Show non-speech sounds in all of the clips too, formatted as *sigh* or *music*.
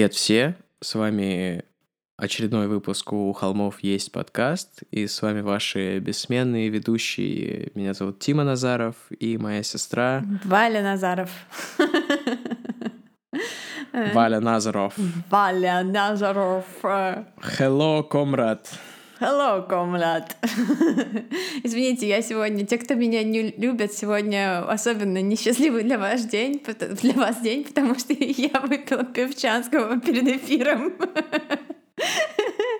Привет все, с вами очередной выпуск «У холмов есть подкаст», и с вами ваши бессменные ведущие. Меня зовут Тима Назаров и моя сестра... Валя Назаров. Валя Назаров. Валя Назаров. Hello, комрад. Hello, комрад. *laughs* Извините, я сегодня, те, кто меня не любят, сегодня особенно несчастливый для вас день, для вас день, потому что *laughs* я выпила певчанского перед эфиром. *laughs*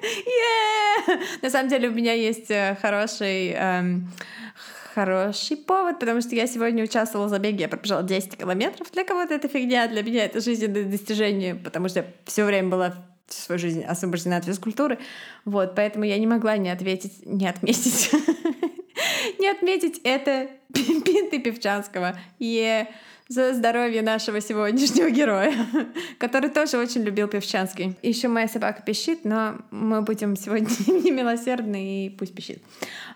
Yeah! На самом деле у меня есть э, хороший эм, хороший повод, потому что я сегодня участвовала в забеге, я пробежала 10 километров. Для кого-то это фигня, для меня это жизненное достижение, потому что все время была всю свою жизнь освобождена от физкультуры. Вот, поэтому я не могла не ответить, не отметить, *laughs* не отметить это *laughs* пинты Певчанского. Yeah за здоровье нашего сегодняшнего героя, *laughs* который тоже очень любил Певчанский. Еще моя собака пищит, но мы будем сегодня *laughs* не милосердны и пусть пищит.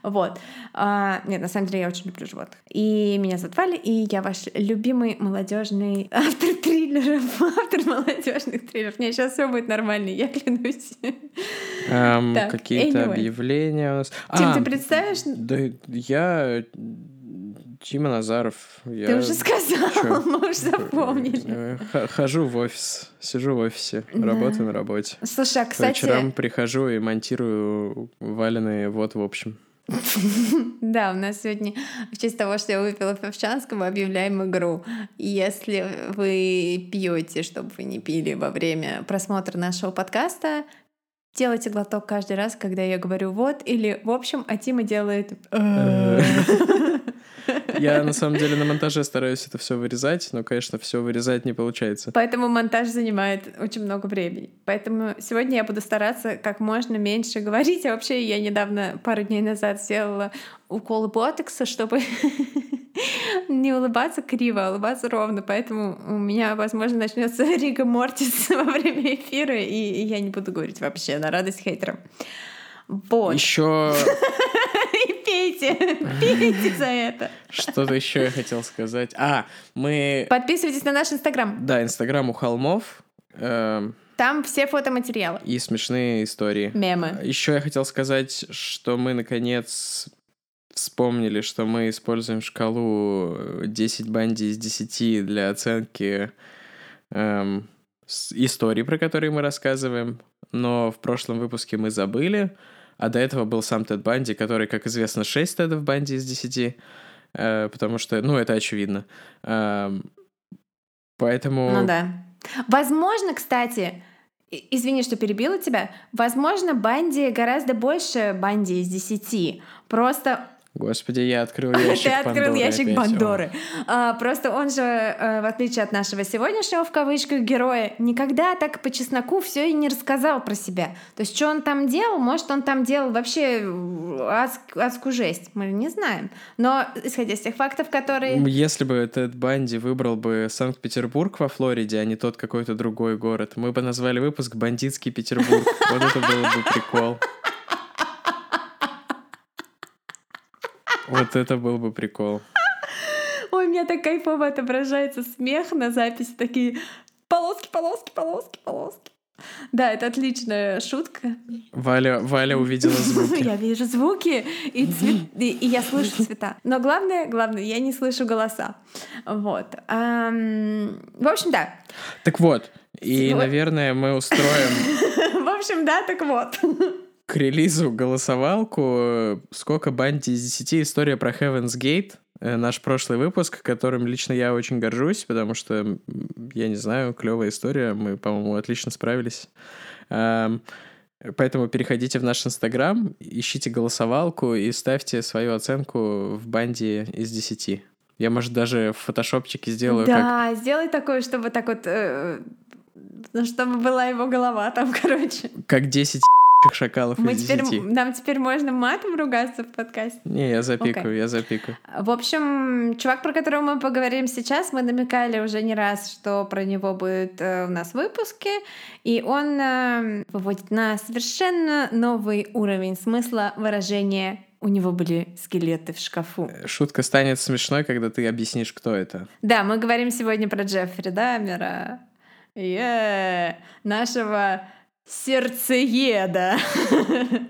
Вот. А, нет, на самом деле я очень люблю животных. И меня зовут Валя, и я ваш любимый молодежный *laughs* автор триллеров, автор молодежных триллеров. Нет, сейчас все будет нормально, я клянусь. Um, Какие-то anyway. объявления у нас. Тим, а, ты представишь? Да, я Тима Назаров. Я... Ты уже сказал, Чё? *laughs* мы уже запомнили. Хожу в офис, сижу в офисе, да. работаю на работе. Слушай, а кстати... По вечерам прихожу и монтирую валенные вот в общем. *laughs* Да, у нас сегодня в честь того, что я выпила Певчанского, мы объявляем игру. Если вы пьете, чтобы вы не пили во время просмотра нашего подкаста, делайте глоток каждый раз, когда я говорю «вот» или «в общем», а Тима делает «Э». *laughs* Я на самом деле на монтаже стараюсь это все вырезать, но, конечно, все вырезать не получается. Поэтому монтаж занимает очень много времени. Поэтому сегодня я буду стараться как можно меньше говорить. А вообще я недавно, пару дней назад, сделала уколы ботекса, чтобы *laughs* не улыбаться криво, а улыбаться ровно. Поэтому у меня, возможно, начнется *laughs* Рига Мортис *laughs* во время эфира, и я не буду говорить вообще на радость хейтерам. Вот. Еще пейте, *laughs* пейте за это. Что-то еще я хотел сказать. А, мы... Подписывайтесь на наш Инстаграм. Да, Инстаграм у холмов. Эм... Там все фотоматериалы. И смешные истории. Мемы. Еще я хотел сказать, что мы, наконец, вспомнили, что мы используем шкалу 10 банди из 10 для оценки эм, историй, про которые мы рассказываем. Но в прошлом выпуске мы забыли. А до этого был сам Тед Банди, который, как известно, 6 Тедов Банди из 10, э, потому что, ну, это очевидно. Э, поэтому... Ну да. Возможно, кстати, извини, что перебила тебя, возможно, Банди гораздо больше Банди из 10. Просто Господи, я открыл ящик Ты открыл Пандоры ящик опять. Пандоры. А, просто он же, а, в отличие от нашего сегодняшнего, в кавычках, героя, никогда так по чесноку все и не рассказал про себя. То есть, что он там делал, может, он там делал вообще адск, адскую жесть. Мы не знаем. Но, исходя из тех фактов, которые... Если бы этот Банди выбрал бы Санкт-Петербург во Флориде, а не тот какой-то другой город, мы бы назвали выпуск «Бандитский Петербург». *laughs* Вот это было бы прикол. Вот это был бы прикол. Ой, у меня так кайфово отображается смех на записи. Такие полоски, полоски, полоски, полоски. Да, это отличная шутка. Валя, Валя увидела звуки. *laughs* Я вижу звуки, и, цвет, и, и я слышу цвета. Но главное, главное, я не слышу голоса. Вот. Эм, в общем, да. Так вот, и, вот. наверное, мы устроим... *laughs* В общем, да, так вот к релизу голосовалку «Сколько банди из 10. История про Heaven's Gate». Э, наш прошлый выпуск, которым лично я очень горжусь, потому что, я не знаю, клевая история, мы, по-моему, отлично справились. Поэтому переходите в наш Инстаграм, ищите голосовалку и ставьте свою оценку в банде из 10. Я, может, даже в фотошопчике сделаю. Да, как... сделай такое, чтобы так вот... Э, чтобы была его голова там, *laughs* короче. Как 10 шакалов Мы теперь, Нам теперь можно матом ругаться в подкасте? Не, я запикаю, okay. я запикаю. В общем, чувак, про которого мы поговорим сейчас, мы намекали уже не раз, что про него будет э, у нас в выпуске, и он э, выводит на совершенно новый уровень смысла выражения у него были скелеты в шкафу. Э, шутка станет смешной, когда ты объяснишь, кто это. Да, мы говорим сегодня про Джеффри Даммера. е нашего сердцееда. *laughs*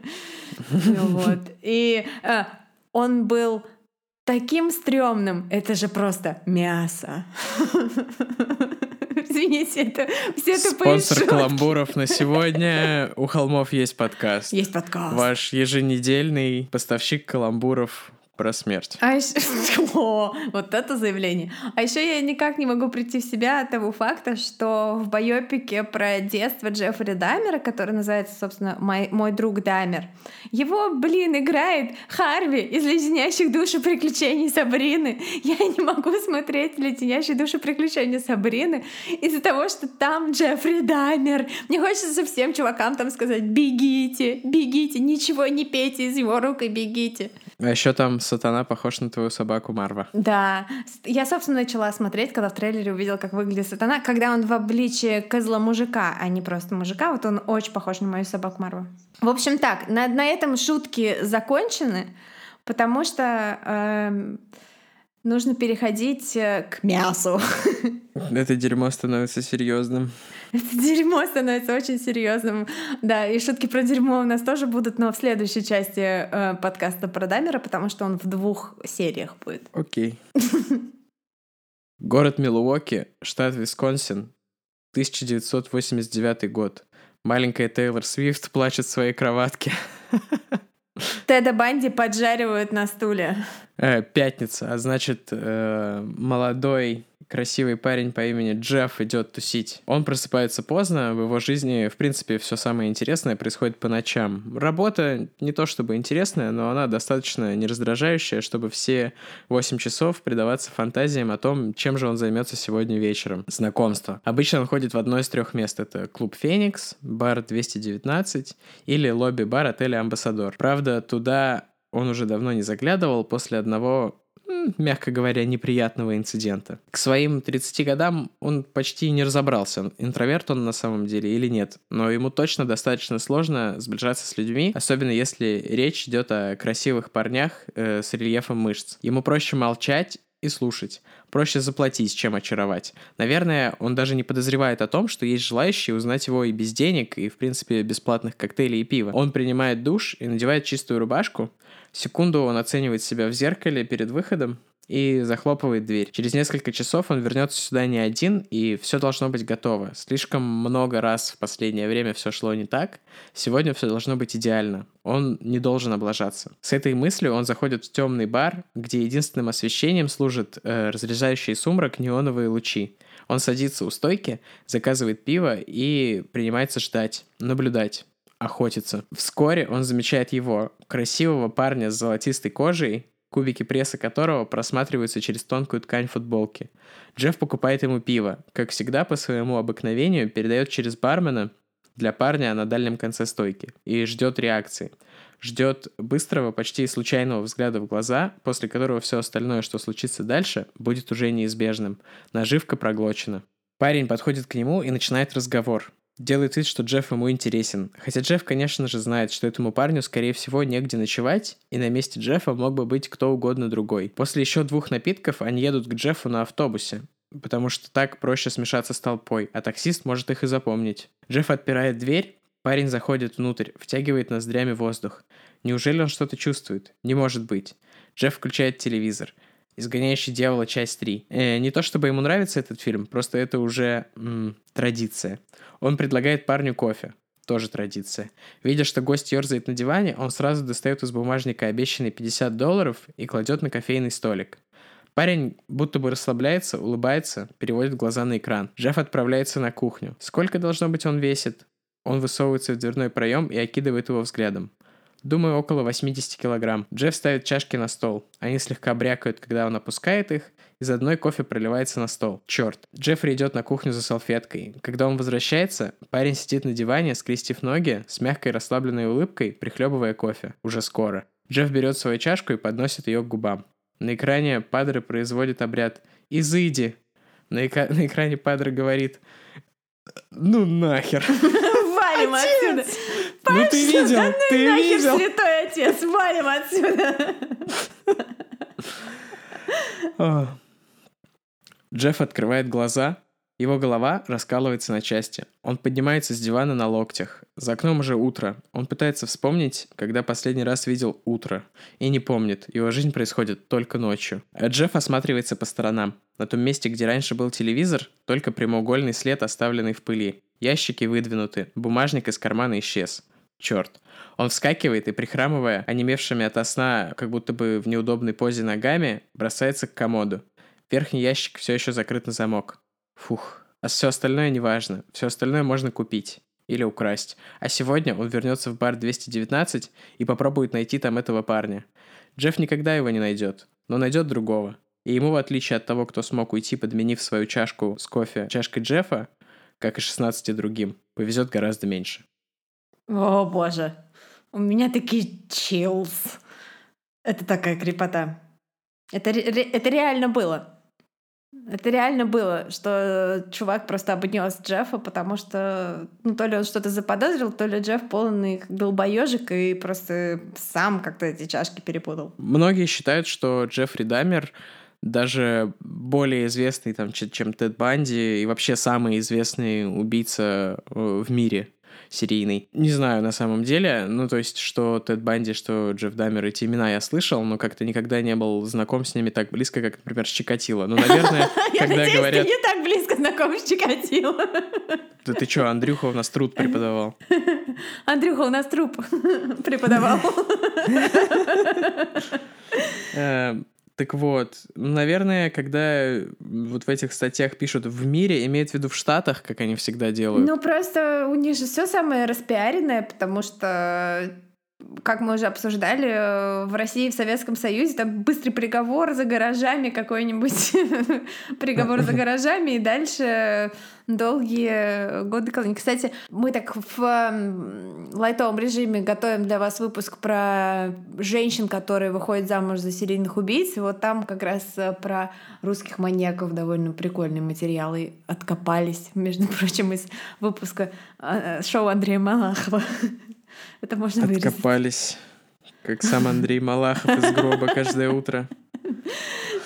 Вот. И э, он был таким стрёмным. Это же просто мясо. *laughs* Извините, это все это Спонсор каламбуров на *laughs* сегодня. У холмов есть подкаст. Есть подкаст. Ваш еженедельный поставщик каламбуров про смерть. А еще... *laughs* О, вот это заявление. А еще я никак не могу прийти в себя от того факта, что в байопике про детство Джеффри Даймера, который называется, собственно, «Мой, мой друг Даймер», его, блин, играет Харви из «Леденящих души приключений Сабрины». Я не могу смотреть «Леденящие души приключения Сабрины» из-за того, что там Джеффри Даймер. Мне хочется всем чувакам там сказать «бегите, бегите, ничего не пейте из его рук и бегите». А еще там сатана похож на твою собаку Марва. Да. Я, собственно, начала смотреть, когда в трейлере увидела, как выглядит сатана, когда он в обличии козла мужика, а не просто мужика. Вот он очень похож на мою собаку Марву. В общем, так, на, на этом шутки закончены, потому что... Э, нужно переходить э, к мясу. *laughs* Это дерьмо становится серьезным. Это *laughs* дерьмо становится очень серьезным. Да, и шутки про дерьмо у нас тоже будут, но в следующей части э, подкаста про Дамера, потому что он в двух сериях будет. Окей. Город Милуоки, штат Висконсин, 1989 год. Маленькая Тейлор Свифт плачет в своей кроватке. *laughs* Теда Банди поджаривают на стуле. Э, пятница, а значит, э, молодой красивый парень по имени Джефф идет тусить. Он просыпается поздно, в его жизни, в принципе, все самое интересное происходит по ночам. Работа не то чтобы интересная, но она достаточно нераздражающая, чтобы все 8 часов предаваться фантазиям о том, чем же он займется сегодня вечером. Знакомство. Обычно он ходит в одно из трех мест. Это клуб Феникс, бар 219 или лобби-бар отеля Амбассадор. Правда, туда он уже давно не заглядывал после одного мягко говоря, неприятного инцидента. К своим 30 годам он почти не разобрался, интроверт он на самом деле или нет, но ему точно достаточно сложно сближаться с людьми, особенно если речь идет о красивых парнях э, с рельефом мышц. Ему проще молчать и слушать. Проще заплатить, чем очаровать. Наверное, он даже не подозревает о том, что есть желающие узнать его и без денег, и, в принципе, бесплатных коктейлей и пива. Он принимает душ и надевает чистую рубашку, Секунду он оценивает себя в зеркале перед выходом и захлопывает дверь. Через несколько часов он вернется сюда не один, и все должно быть готово. Слишком много раз в последнее время все шло не так. Сегодня все должно быть идеально. Он не должен облажаться. С этой мыслью он заходит в темный бар, где единственным освещением служат э, разрезающие сумрак неоновые лучи. Он садится у стойки, заказывает пиво и принимается ждать, наблюдать охотиться. Вскоре он замечает его, красивого парня с золотистой кожей, кубики пресса которого просматриваются через тонкую ткань футболки. Джефф покупает ему пиво. Как всегда, по своему обыкновению, передает через бармена для парня на дальнем конце стойки и ждет реакции. Ждет быстрого, почти случайного взгляда в глаза, после которого все остальное, что случится дальше, будет уже неизбежным. Наживка проглочена. Парень подходит к нему и начинает разговор. Делает вид, что Джефф ему интересен. Хотя Джефф, конечно же, знает, что этому парню, скорее всего, негде ночевать, и на месте Джеффа мог бы быть кто угодно другой. После еще двух напитков они едут к Джеффу на автобусе, потому что так проще смешаться с толпой, а таксист может их и запомнить. Джефф отпирает дверь, парень заходит внутрь, втягивает ноздрями воздух. Неужели он что-то чувствует? Не может быть. Джефф включает телевизор. «Изгоняющий дьявола. Часть 3». Э, не то чтобы ему нравится этот фильм, просто это уже м, традиция. Он предлагает парню кофе. Тоже традиция. Видя, что гость ерзает на диване, он сразу достает из бумажника обещанные 50 долларов и кладет на кофейный столик. Парень будто бы расслабляется, улыбается, переводит глаза на экран. Джефф отправляется на кухню. Сколько должно быть он весит? Он высовывается в дверной проем и окидывает его взглядом. Думаю, около 80 килограмм. Джефф ставит чашки на стол. Они слегка брякают, когда он опускает их. Из одной кофе проливается на стол. Черт. Джеффри идет на кухню за салфеткой. Когда он возвращается, парень сидит на диване, скрестив ноги, с мягкой расслабленной улыбкой, прихлебывая кофе. Уже скоро. Джефф берет свою чашку и подносит ее к губам. На экране Падре производит обряд «Изыди». На, эка- на экране Падре говорит «Ну нахер». *laughs* Валим отсюда. Ну ты видел, да ну ты нахер, видел. святой отец, валим отсюда. А. Джефф открывает глаза, Его голова раскалывается на части. Он поднимается с дивана на локтях. За окном уже утро. Он пытается вспомнить, когда последний раз видел утро. И не помнит. Его жизнь происходит только ночью. А Джефф осматривается по сторонам. На том месте, где раньше был телевизор, только прямоугольный след, оставленный в пыли. Ящики выдвинуты. Бумажник из кармана исчез. Черт. Он вскакивает и, прихрамывая, онемевшими от сна, как будто бы в неудобной позе ногами, бросается к комоду. Верхний ящик все еще закрыт на замок. Фух. А все остальное неважно. Все остальное можно купить. Или украсть. А сегодня он вернется в бар 219 и попробует найти там этого парня. Джефф никогда его не найдет, но найдет другого. И ему, в отличие от того, кто смог уйти, подменив свою чашку с кофе чашкой Джеффа, как и 16 другим, повезет гораздо меньше. О, боже. У меня такие чилс. Это такая крепота. Это, это реально было. Это реально было, что чувак просто обнес Джеффа, потому что, ну, то ли он что-то заподозрил, то ли Джефф полный долбоежик и просто сам как-то эти чашки перепутал. Многие считают, что Джеффри Дамер даже более известный, там, чем Тед Банди, и вообще самый известный убийца э, в мире серийный. Не знаю на самом деле, ну то есть, что Тед Банди, что Джефф Даммер, эти имена я слышал, но как-то никогда не был знаком с ними так близко, как, например, с Чикатило. Ну, наверное, *laughs* когда говорят... не так близко знаком с Чикатило. Да ты что, Андрюха у нас труд преподавал. Андрюха у нас труп преподавал. *laughs* *laughs* Так вот, наверное, когда вот в этих статьях пишут в мире, имеют в виду в Штатах, как они всегда делают. Ну, просто у них же все самое распиаренное, потому что как мы уже обсуждали, э, в России, в Советском Союзе, там быстрый приговор за гаражами, какой-нибудь *laughs* приговор за гаражами, и дальше долгие годы колонии. Кстати, мы так в лайтовом режиме готовим для вас выпуск про женщин, которые выходят замуж за серийных убийц. И вот там как раз э, про русских маньяков довольно прикольные материалы откопались, между *laughs* прочим, из выпуска э, шоу Андрея Малахова. Это можно вырезать. Откопались, как сам Андрей Малахов из гроба каждое утро.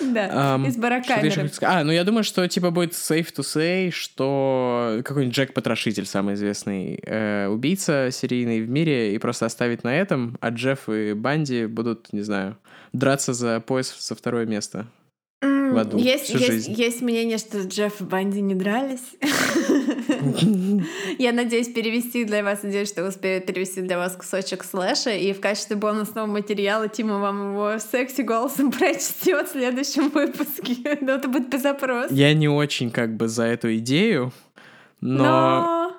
Да, um, из барокамеры. А, ну я думаю, что типа будет safe to say, что какой-нибудь Джек Потрошитель, самый известный э, убийца серийный в мире, и просто оставить на этом, а Джефф и Банди будут, не знаю, драться за пояс со второе место в аду есть, всю есть, жизнь. Есть мнение, что Джефф и Банди не дрались. *laughs* Я надеюсь перевести для вас, надеюсь, что успею перевести для вас кусочек слэша, и в качестве бонусного материала Тима вам его секси голосом *laughs* прочтет в следующем выпуске. *laughs* Но это будет без опроса. Я не очень как бы за эту идею, но...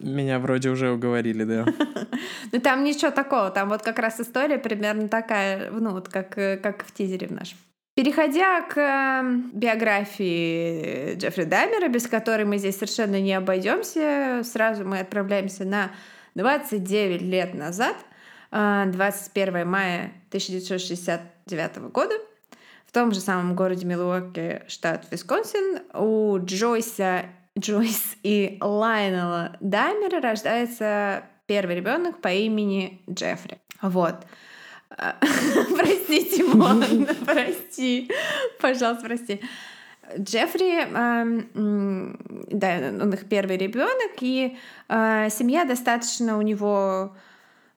Меня вроде уже уговорили, да. Ну там ничего такого, там вот как раз история примерно такая, ну вот как, как в тизере в нашем. Переходя к эм, биографии Джеффри Даймера, без которой мы здесь совершенно не обойдемся, сразу мы отправляемся на 29 лет назад, 21 э, мая 1969 года, в том же самом городе Милуоки, штат Висконсин, у Джойса, Джойс и Лайнела Даймера рождается первый ребенок по имени Джеффри. Вот. *laughs* Простите, Мон, *laughs* прости. Пожалуйста, прости. Джеффри, э, да, он их первый ребенок, и э, семья достаточно у него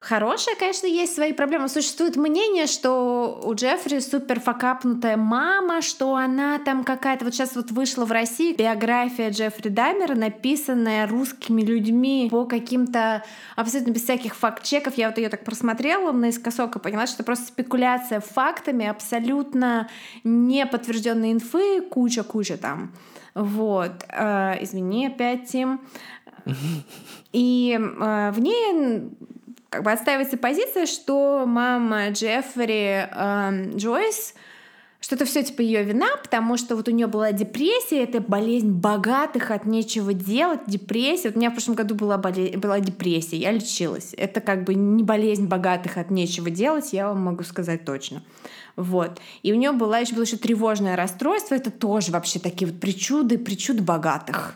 Хорошая, конечно, есть свои проблемы. Существует мнение, что у Джеффри супер факапнутая мама, что она там какая-то... Вот сейчас вот вышла в России биография Джеффри Даймера, написанная русскими людьми по каким-то абсолютно без всяких факт-чеков. Я вот ее так просмотрела наискосок и поняла, что это просто спекуляция фактами, абсолютно не подтвержденные инфы, куча-куча там. Вот. Э, извини опять, Тим. *laughs* И э, в ней как бы отстаивается позиция, что мама Джеффри э, Джойс что это все типа ее вина, потому что вот у нее была депрессия, это болезнь богатых от нечего делать, депрессия. Вот у меня в прошлом году была, боле... была депрессия, я лечилась. Это как бы не болезнь богатых от нечего делать, я вам могу сказать точно. Вот. И у нее была еще, было еще тревожное расстройство, это тоже вообще такие вот причуды, причуды богатых.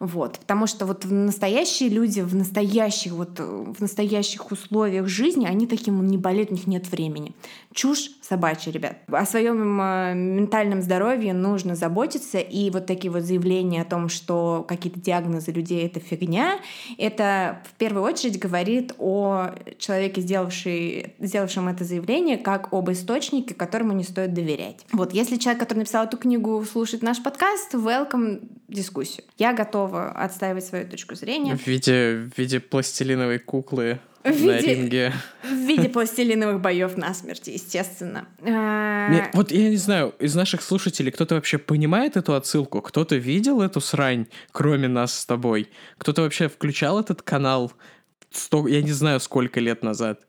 Вот, потому что вот настоящие люди в настоящих вот в настоящих условиях жизни, они таким не болеют, у них нет времени. Чушь собачья, ребят. О своем э, ментальном здоровье нужно заботиться, и вот такие вот заявления о том, что какие-то диагнозы людей — это фигня, это в первую очередь говорит о человеке, сделавший, сделавшем это заявление, как об источнике, которому не стоит доверять. Вот, если человек, который написал эту книгу, слушает наш подкаст, welcome дискуссию. Я готова отстаивать свою точку зрения. В виде, в виде пластилиновой куклы в виде, на ринге. *laughs* В виде пластилиновых боев насмерть, естественно. Нет, вот я не знаю, из наших слушателей кто-то вообще понимает эту отсылку? Кто-то видел эту срань, кроме нас с тобой? Кто-то вообще включал этот канал, сто, я не знаю, сколько лет назад?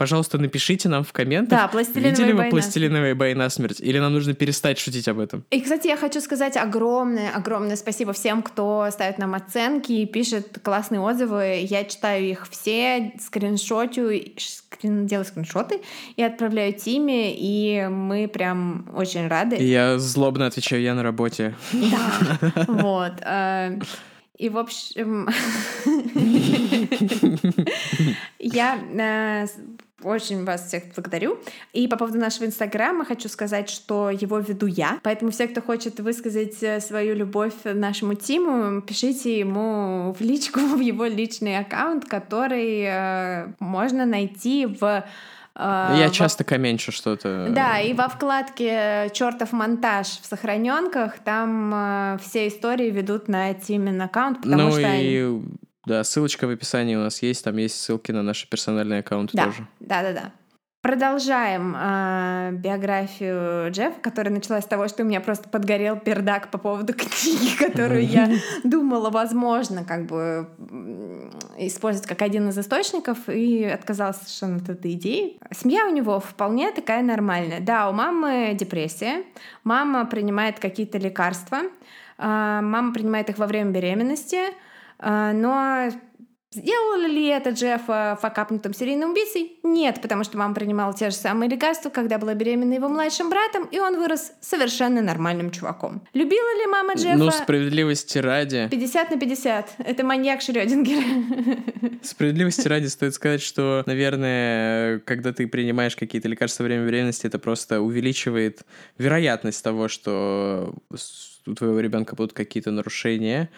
Пожалуйста, напишите нам в комментах, да, пластилиновые видели вы пластилиновые бои на смерть, или нам нужно перестать шутить об этом. И, кстати, я хочу сказать огромное, огромное спасибо всем, кто ставит нам оценки и пишет классные отзывы. Я читаю их все, скриншотю, скрин, делаю скриншоты и отправляю Тиме, и мы прям очень рады. Я злобно отвечаю, я на работе. Да, *laughs* вот. Э, и, в общем, *laughs* я э, очень вас всех благодарю. И по поводу нашего инстаграма хочу сказать, что его веду я. Поэтому все, кто хочет высказать э, свою любовь нашему Тиму, пишите ему в личку, *laughs* в его личный аккаунт, который э, можно найти в а, Я во... часто комменчу что-то. Да, и во вкладке чертов монтаж в сохраненках там э, все истории ведут на Тимин аккаунт, потому ну что и они... да, ссылочка в описании у нас есть, там есть ссылки на наши персональные аккаунты да, тоже. Да, да, да. Продолжаем э, биографию Джеффа, которая началась с того, что у меня просто подгорел пердак по поводу *laughs* книги, которую я *laughs* думала, возможно, как бы использовать как один из источников, и отказалась совершенно от этой идеи. Семья у него вполне такая нормальная. Да, у мамы депрессия, мама принимает какие-то лекарства, э, мама принимает их во время беременности, но Сделала ли это Джеффа факапнутым серийным убийцей? Нет, потому что мама принимала те же самые лекарства, когда была беременна его младшим братом, и он вырос совершенно нормальным чуваком. Любила ли мама Джеффа? Ну, справедливости ради. 50 на 50. Это маньяк Шрёдингер. *laughs* Справедливости ради стоит сказать, что, наверное, когда ты принимаешь какие-то лекарства во время беременности, это просто увеличивает вероятность того, что у твоего ребенка будут какие-то нарушения.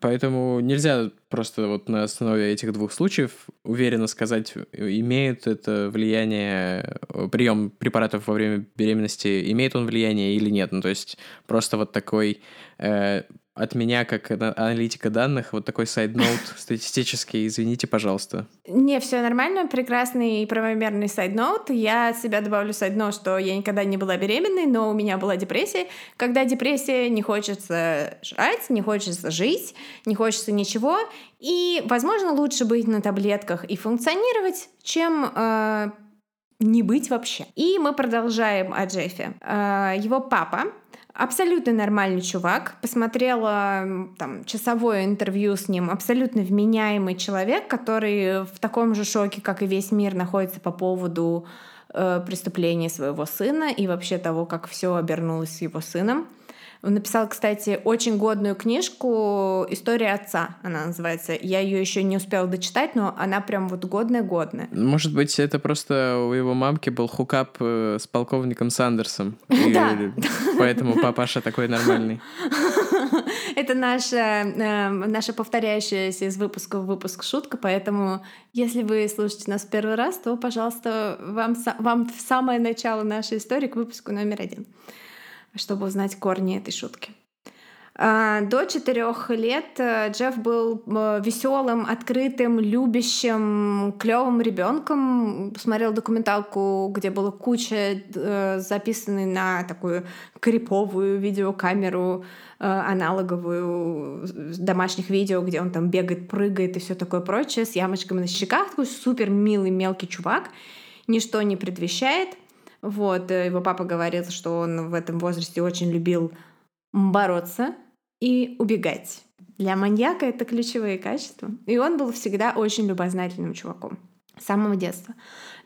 Поэтому нельзя просто вот на основе этих двух случаев уверенно сказать, имеет это влияние, прием препаратов во время беременности, имеет он влияние или нет. Ну, то есть просто вот такой э, от меня, как аналитика данных, вот такой сайд-ноут *laughs* статистический, извините, пожалуйста. Не, все нормально, прекрасный и правомерный сайд-ноут. Я от себя добавлю сайд-ноут, что я никогда не была беременной, но у меня была депрессия. Когда депрессия, не хочется жрать, не хочется жить, не хочется ничего. И, возможно, лучше быть на таблетках и функционировать, чем э, не быть вообще. И мы продолжаем о Джеффе. Э, его папа Абсолютно нормальный чувак. Посмотрела там часовое интервью с ним. Абсолютно вменяемый человек, который в таком же шоке, как и весь мир, находится по поводу э, преступления своего сына и вообще того, как все обернулось с его сыном. Он написал, кстати, очень годную книжку «История отца», она называется. Я ее еще не успела дочитать, но она прям вот годная-годная. Может быть, это просто у его мамки был хукап э, с полковником Сандерсом. *laughs* Да. Поэтому папаша такой нормальный. *laughs* Это наша, э, наша повторяющаяся из выпуска в выпуск шутка, поэтому если вы слушаете нас первый раз, то, пожалуйста, вам, вам в самое начало нашей истории к выпуску номер один чтобы узнать корни этой шутки. А, до четырех лет э, Джефф был э, веселым, открытым, любящим, клевым ребенком. Смотрел документалку, где была куча э, записанной на такую криповую видеокамеру аналоговую домашних видео, где он там бегает, прыгает и все такое прочее, с ямочками на щеках. Такой супер милый мелкий чувак. Ничто не предвещает — вот, э, его папа говорил, что он в этом возрасте очень любил бороться и убегать. Для маньяка это ключевые качества. И он был всегда очень любознательным чуваком. с самого детства.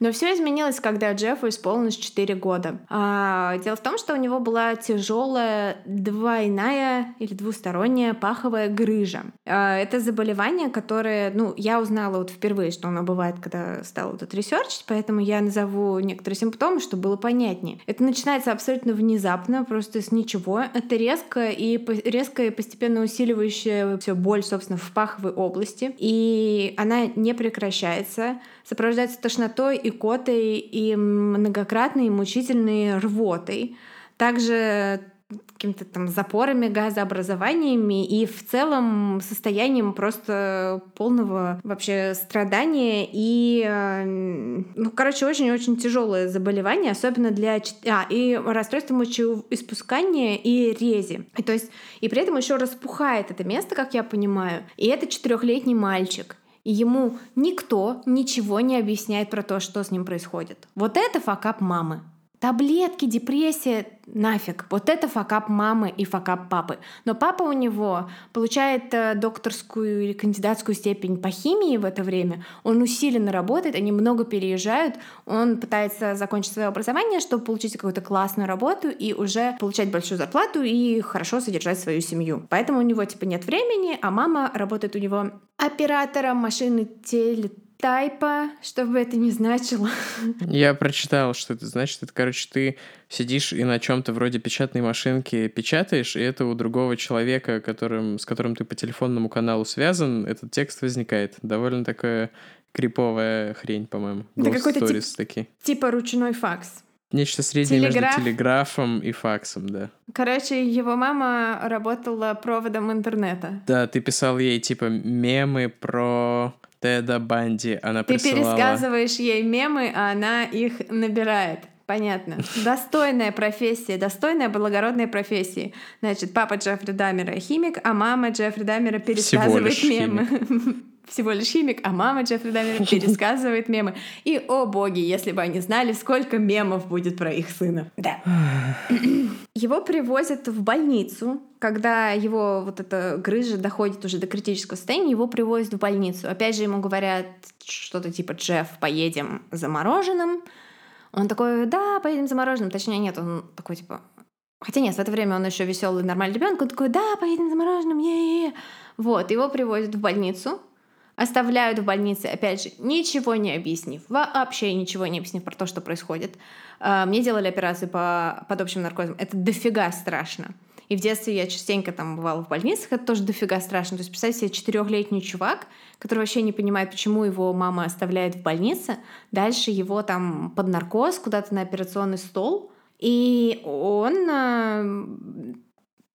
Но все изменилось, когда Джеффу исполнилось 4 года. А, дело в том, что у него была тяжелая двойная или двусторонняя паховая грыжа. А, это заболевание, которое, ну, я узнала вот впервые, что оно бывает, когда стала тут ресерчить, поэтому я назову некоторые симптомы, чтобы было понятнее. Это начинается абсолютно внезапно, просто с ничего. Это резко и резко и постепенно усиливающая все боль, собственно, в паховой области. И она не прекращается, сопровождается тошнотой и икотой и многократной мучительной рвотой. Также какими-то там запорами, газообразованиями и в целом состоянием просто полного вообще страдания и, э, ну, короче, очень-очень тяжелое заболевание, особенно для... А, и расстройство мочеиспускания и рези. И, то есть, и при этом еще распухает это место, как я понимаю. И это четырехлетний мальчик и ему никто ничего не объясняет про то, что с ним происходит. Вот это факап мамы. Таблетки, депрессия, нафиг. Вот это факап мамы и факап папы. Но папа у него получает э, докторскую или кандидатскую степень по химии в это время. Он усиленно работает, они много переезжают. Он пытается закончить свое образование, чтобы получить какую-то классную работу и уже получать большую зарплату и хорошо содержать свою семью. Поэтому у него типа нет времени, а мама работает у него оператором машины теле тайпа, что бы это ни значило. Я прочитал, что это значит. Это, короче, ты сидишь и на чем-то вроде печатной машинки печатаешь, и это у другого человека, которым, с которым ты по телефонному каналу связан, этот текст возникает. Довольно такая криповая хрень, по-моему. Да какой-то тип, такие. типа ручной факс. Нечто среднее Телеграф. между телеграфом и факсом, да. Короче, его мама работала проводом интернета. Да, ты писал ей, типа, мемы про Теда Банди она Ты присылала. пересказываешь ей мемы, а она их набирает. Понятно. *laughs* Достойная профессия, достойная благородная профессия. Значит, папа Джеффри Даммера химик, а мама Джеффри Даммера пересказывает мемы. *laughs* Всего лишь химик, а мама Джеффри Даммера *laughs* пересказывает мемы. И, о боги, если бы они знали, сколько мемов будет про их сына. Да. *sighs* Его привозят в больницу, когда его вот эта грыжа доходит уже до критического состояния, его привозят в больницу. Опять же, ему говорят что-то типа «Джефф, поедем за мороженым». Он такой «Да, поедем за мороженым». Точнее, нет, он такой типа Хотя нет, в это время он еще веселый, нормальный ребенок. Он такой, да, поедем за мороженым, е-е-е. Вот, его привозят в больницу, оставляют в больнице, опять же, ничего не объяснив, вообще ничего не объяснив про то, что происходит. А, мне делали операции по, под общим наркозом. Это дофига страшно. И в детстве я частенько там бывала в больницах, это тоже дофига страшно. То есть представьте себе четырехлетний чувак, который вообще не понимает, почему его мама оставляет в больнице, дальше его там под наркоз куда-то на операционный стол, и он э,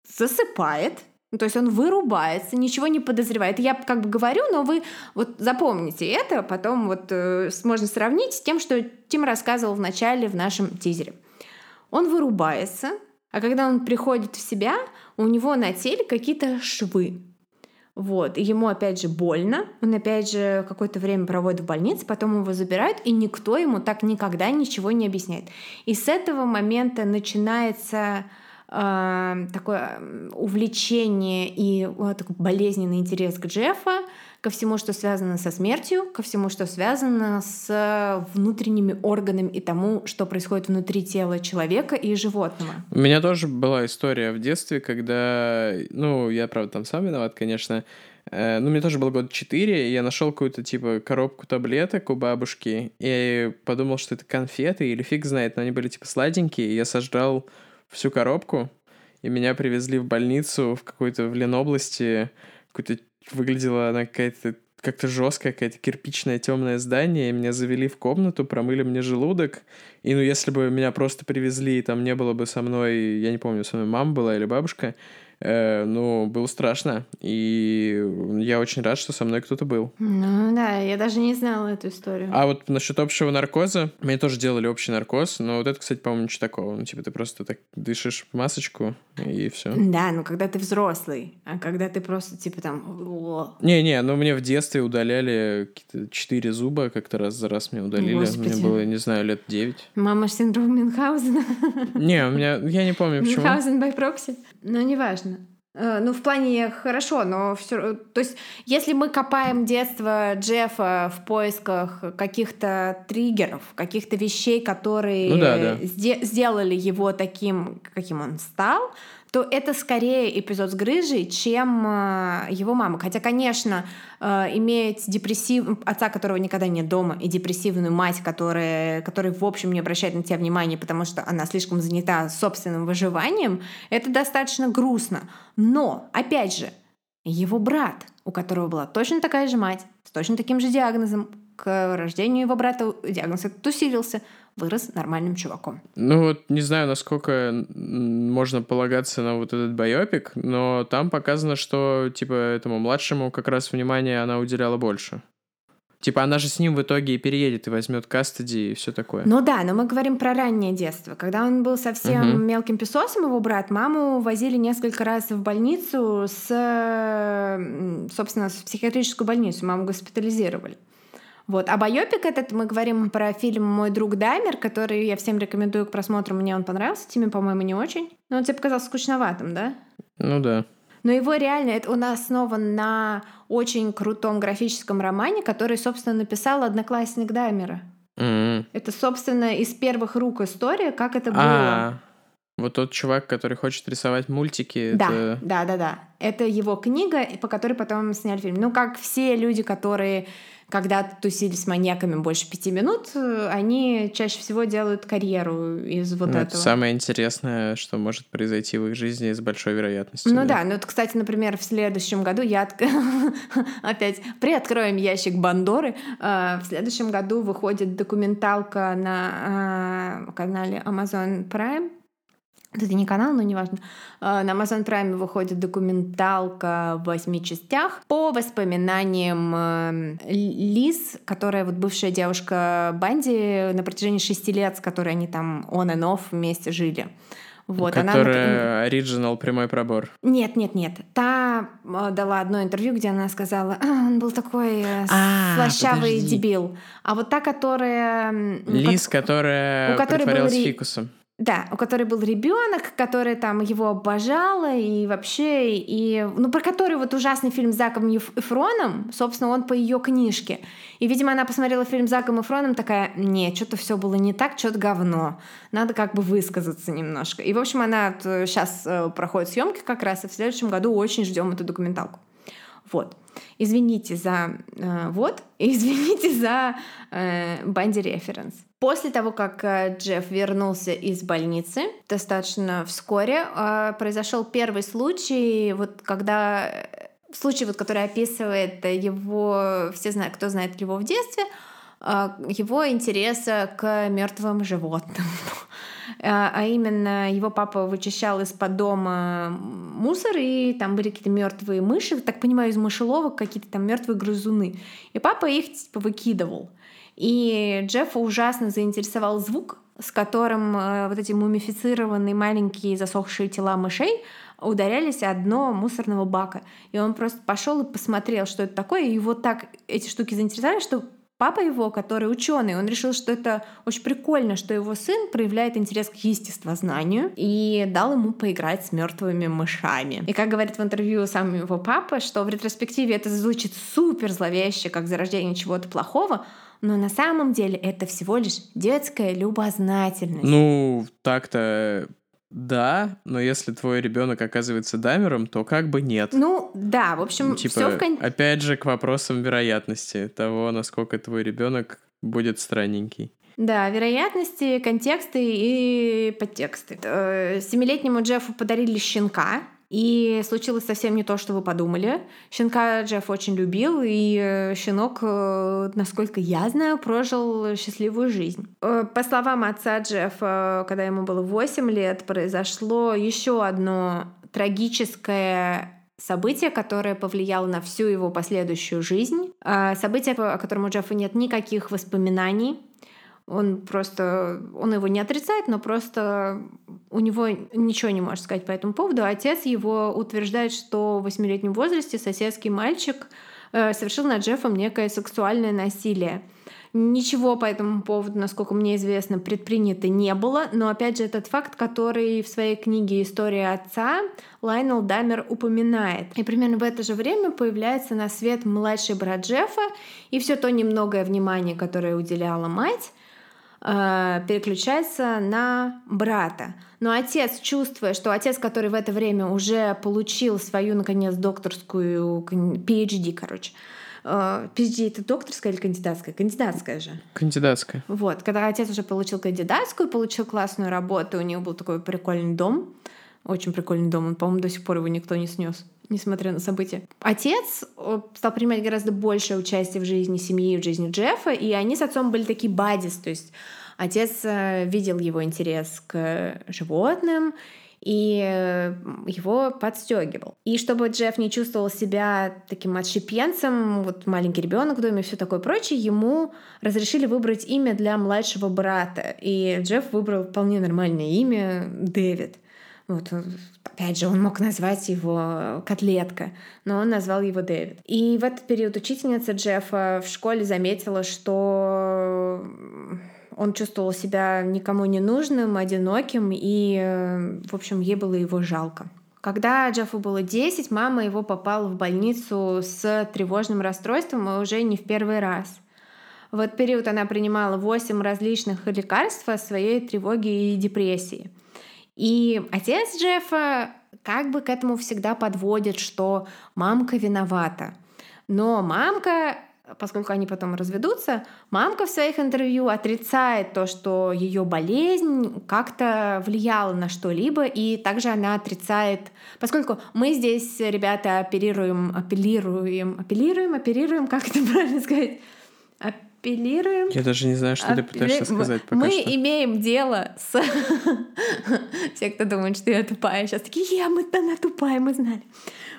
засыпает, ну, то есть он вырубается, ничего не подозревает. Я как бы говорю, но вы вот запомните это, потом вот э, можно сравнить с тем, что Тим рассказывал в начале в нашем тизере. Он вырубается, а когда он приходит в себя, у него на теле какие-то швы. Вот, и ему опять же больно, он опять же какое-то время проводит в больнице, потом его забирают, и никто ему так никогда ничего не объясняет. И с этого момента начинается такое увлечение и вот, такой болезненный интерес к Джеффа, ко всему, что связано со смертью, ко всему, что связано с внутренними органами и тому, что происходит внутри тела человека и животного. У меня тоже была история в детстве, когда, ну, я, правда, там сам виноват, конечно, э, ну, мне тоже было год 4, и я нашел какую-то, типа, коробку таблеток у бабушки, и подумал, что это конфеты или фиг знает, но они были, типа, сладенькие, и я сожрал всю коробку, и меня привезли в больницу в какой-то в Ленобласти, какой-то выглядела она какая-то как-то жесткое, какое-то кирпичное темное здание, и меня завели в комнату, промыли мне желудок, и ну если бы меня просто привезли, и там не было бы со мной, я не помню, со мной мама была или бабушка, ну, было страшно. И я очень рад, что со мной кто-то был. Ну да, я даже не знала эту историю. А вот насчет общего наркоза, мне тоже делали общий наркоз, но вот это, кстати, по-моему, ничего такого. Ну, типа, ты просто так дышишь в масочку, и все. Да, ну когда ты взрослый, а когда ты просто, типа, там... Не-не, ну мне в детстве удаляли какие-то четыре зуба, как-то раз за раз мне удалили. Господи. Мне было, не знаю, лет девять. Мама синдром Мюнхгаузена? Не, у меня, я не помню, почему. Мюнхгаузен by прокси? Ну, неважно. Э, ну, в плане хорошо, но все. То есть, если мы копаем детство Джеффа в поисках каких-то триггеров, каких-то вещей, которые ну, да, да. сделали его таким, каким он стал, то это скорее эпизод с грыжей, чем э, его мама. Хотя, конечно, э, иметь депрессив... отца, которого никогда нет дома, и депрессивную мать, которая, которая, в общем, не обращает на тебя внимания, потому что она слишком занята собственным выживанием, это достаточно грустно. Но, опять же, его брат, у которого была точно такая же мать, с точно таким же диагнозом, к рождению его брата диагноз этот усилился, вырос нормальным чуваком. Ну вот не знаю, насколько можно полагаться на вот этот байопик, но там показано, что типа этому младшему как раз внимание она уделяла больше. Типа она же с ним в итоге и переедет, и возьмет кастеди и все такое. Ну да, но мы говорим про раннее детство. Когда он был совсем угу. мелким песосом, его брат, маму возили несколько раз в больницу с, собственно, в психиатрическую больницу. Маму госпитализировали. Вот. А байопик этот, мы говорим про фильм «Мой друг Даймер», который я всем рекомендую к просмотру. Мне он понравился, Тиме, по-моему, не очень. Но он тебе показался скучноватым, да? Ну да. Но его реально, это он основан на очень крутом графическом романе, который, собственно, написал одноклассник Даймера. Mm-hmm. Это, собственно, из первых рук история, как это было. А, вот тот чувак, который хочет рисовать мультики. Да, это... да, да, да. Это его книга, по которой потом сняли фильм. Ну, как все люди, которые когда тусили с маньяками больше пяти минут, э, они чаще всего делают карьеру из вот ну, этого. Это самое интересное, что может произойти в их жизни с большой вероятностью. Ну да, да ну вот, кстати, например, в следующем году я от... *laughs* опять приоткроем ящик Бандоры. Э, в следующем году выходит документалка на э, канале Amazon Prime это не канал, но неважно. А, на Amazon Prime выходит документалка в восьми частях по воспоминаниям эм, Лиз, которая вот бывшая девушка Банди на протяжении шести лет, с которой они там on and off вместе жили. Вот, Которая она... оригинал прямой пробор. Нет, нет, нет. Та э, дала одно интервью, где она сказала, а, он был такой э, а, слащавый подожди. дебил. А вот та, которая... Лиз, которая у которой притворялась был... фикусом. Да, у которой был ребенок, который там его обожала и вообще, и, ну, про который вот ужасный фильм с Заком Эфроном, собственно, он по ее книжке. И, видимо, она посмотрела фильм с Заком Эфроном, такая, не, что-то все было не так, что-то говно. Надо как бы высказаться немножко. И, в общем, она сейчас э, проходит съемки как раз, и в следующем году очень ждем эту документалку. Вот. Извините за э, вот, *laughs* извините за э, референс. После того, как э, Джефф вернулся из больницы, достаточно вскоре э, произошел первый случай, вот когда э, случай, вот, который описывает его, все знают, кто знает его в детстве, его интереса к мертвым животным. *laughs* А, а именно его папа вычищал из-под дома мусор, и там были какие-то мертвые мыши, так понимаю, из мышеловок какие-то там мертвые грызуны. И папа их типа выкидывал. И Джеффа ужасно заинтересовал звук, с которым э, вот эти мумифицированные маленькие засохшие тела мышей ударялись о дно мусорного бака. И он просто пошел и посмотрел, что это такое, и его так эти штуки заинтересовали, что Папа его, который ученый, он решил, что это очень прикольно, что его сын проявляет интерес к естествознанию и дал ему поиграть с мертвыми мышами. И как говорит в интервью сам его папа, что в ретроспективе это звучит супер зловеще, как зарождение чего-то плохого, но на самом деле это всего лишь детская любознательность. Ну, так-то да, но если твой ребенок оказывается дамером, то как бы нет. Ну, да, в общем, ну, типа, все в кон... Опять же, к вопросам вероятности того, насколько твой ребенок будет странненький. Да, вероятности, контексты и подтексты. Э, семилетнему Джеффу подарили щенка, и случилось совсем не то, что вы подумали. Щенка Джефф очень любил, и э, щенок, э, насколько я знаю, прожил счастливую жизнь. Э, по словам отца Джеффа, когда ему было 8 лет, произошло еще одно трагическое событие, которое повлияло на всю его последующую жизнь. Событие, о котором у Джеффа нет никаких воспоминаний. Он просто, он его не отрицает, но просто у него ничего не может сказать по этому поводу. Отец его утверждает, что в восьмилетнем возрасте соседский мальчик э, совершил над Джеффом некое сексуальное насилие. Ничего по этому поводу, насколько мне известно, предпринято не было, но опять же этот факт, который в своей книге «История отца» Лайнел Дамер упоминает. И примерно в это же время появляется на свет младший брат Джеффа, и все то немногое внимание, которое уделяла мать, э, переключается на брата. Но отец, чувствуя, что отец, который в это время уже получил свою, наконец, докторскую PhD, короче, PhD а, это докторская или кандидатская? Кандидатская же. Кандидатская. Вот. Когда отец уже получил кандидатскую, получил классную работу, у него был такой прикольный дом. Очень прикольный дом. Он, по-моему, до сих пор его никто не снес, несмотря на события. Отец стал принимать гораздо большее участие в жизни семьи, в жизни Джеффа, и они с отцом были такие бадис, то есть отец э, видел его интерес к животным, и э, его подстегивал. И чтобы Джефф не чувствовал себя таким отщепенцем, вот маленький ребенок в доме и все такое прочее, ему разрешили выбрать имя для младшего брата. И Джефф выбрал вполне нормальное имя Дэвид. Вот, опять же, он мог назвать его котлетка, но он назвал его Дэвид. И в этот период учительница Джеффа в школе заметила, что он чувствовал себя никому не нужным, одиноким, и, э, в общем, ей было его жалко. Когда Джеффу было 10, мама его попала в больницу с тревожным расстройством, и уже не в первый раз. В этот период она принимала 8 различных лекарств от своей тревоги и депрессии. И отец Джеффа как бы к этому всегда подводит, что мамка виновата. Но мамка поскольку они потом разведутся, мамка в своих интервью отрицает то, что ее болезнь как-то влияла на что-либо, и также она отрицает, поскольку мы здесь, ребята, оперируем, апеллируем, апеллируем, оперируем, как это правильно сказать? Апеллируем. Я даже не знаю, что Апелли... ты пытаешься сказать пока Мы что. имеем дело с... *laughs* Все, кто думает, что я тупая, сейчас такие, я, мы она тупая, мы знали.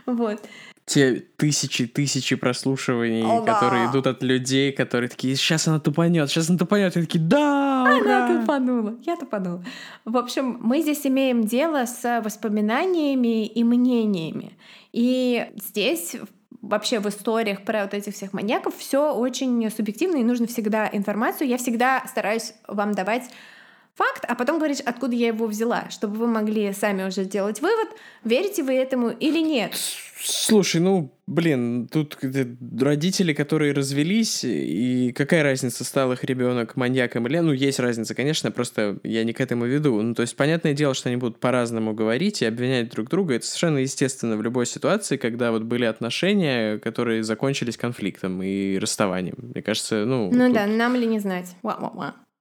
Вот те тысячи тысячи прослушиваний, О, которые идут от людей, которые такие, сейчас она тупанет, сейчас она тупанет, и такие, да, ура! Она тупанула, я тупанула. В общем, мы здесь имеем дело с воспоминаниями и мнениями. И здесь вообще в историях про вот этих всех маньяков все очень субъективно, и нужно всегда информацию. Я всегда стараюсь вам давать факт, а потом говоришь, откуда я его взяла, чтобы вы могли сами уже сделать вывод, верите вы этому или нет. Слушай, ну, блин, тут родители, которые развелись, и какая разница, стал их ребенок маньяком или... Ну, есть разница, конечно, просто я не к этому веду. Ну, то есть, понятное дело, что они будут по-разному говорить и обвинять друг друга. Это совершенно естественно в любой ситуации, когда вот были отношения, которые закончились конфликтом и расставанием. Мне кажется, ну... Ну тут... да, нам ли не знать.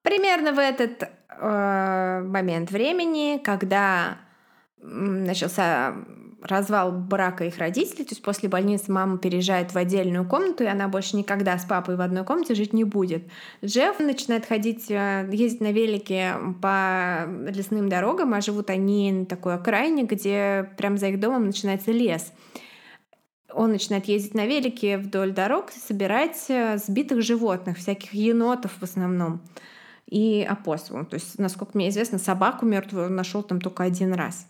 Примерно в этот э, момент времени, когда начался развал брака их родителей, то есть после больницы мама переезжает в отдельную комнату, и она больше никогда с папой в одной комнате жить не будет. Джефф начинает ходить, э, ездить на велике по лесным дорогам, а живут они на такой окраине, где прямо за их домом начинается лес. Он начинает ездить на велике вдоль дорог, собирать э, сбитых животных, всяких енотов в основном и опоссум. То есть, насколько мне известно, собаку мертвую нашел там только один раз.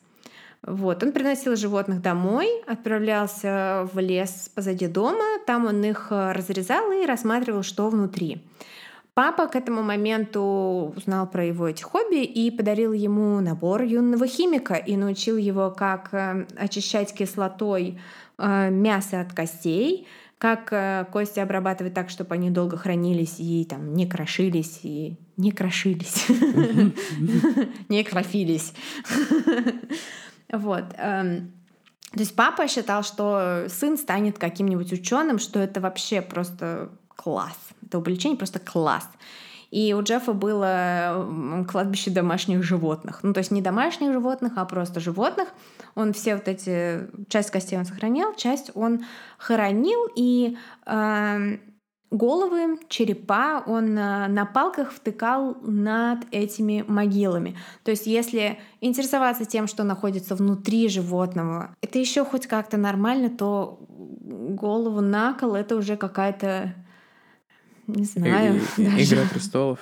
Вот. Он приносил животных домой, отправлялся в лес позади дома, там он их э, разрезал и рассматривал, что внутри. Папа к этому моменту узнал про его эти хобби и подарил ему набор юного химика и научил его, как э, очищать кислотой э, мясо от костей, как кости обрабатывать так, чтобы они долго хранились и там не крошились и не крошились, не крофились. Вот. Эм, то есть папа считал, что сын станет каким-нибудь ученым, что это вообще просто класс. Это увлечение просто класс. И у Джеффа было кладбище домашних животных. Ну, то есть не домашних животных, а просто животных. Он все вот эти... Часть костей он сохранил, часть он хоронил. И э, головы, черепа он э, на палках втыкал над этими могилами. То есть если интересоваться тем, что находится внутри животного, это еще хоть как-то нормально, то голову на кол это уже какая-то не знаю. Игра престолов.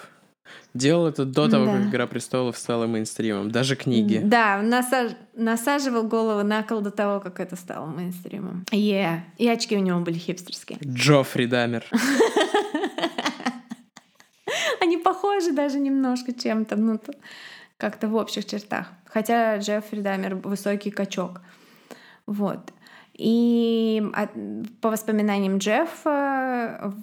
Делал это до того, да. как «Игра престолов» стала мейнстримом, даже книги. Да, насаж... насаживал голову на кол до того, как это стало мейнстримом. Yeah. И очки у него были хипстерские. Джоффри Дамер. *laughs* даже немножко чем-то, ну, как-то в общих чертах. Хотя Джеффри Дамер высокий качок. Вот. И по воспоминаниям Джеффа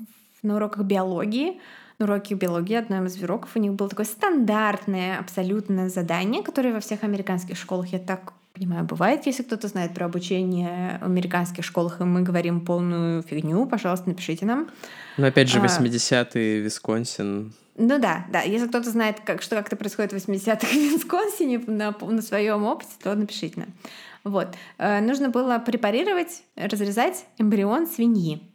на уроках биологии, на уроке биологии одном из уроков у них было такое стандартное абсолютное задание, которое во всех американских школах, я так понимаю, бывает. Если кто-то знает про обучение в американских школах, и мы говорим полную фигню, пожалуйста, напишите нам. Ну, опять же, 80-е, а, Висконсин. Ну да, да. Если кто-то знает, как, что как-то происходит в 80-х в Висконсине *laughs* на, на своем опыте, то напишите нам. Вот. Э, нужно было препарировать, разрезать эмбрион свиньи.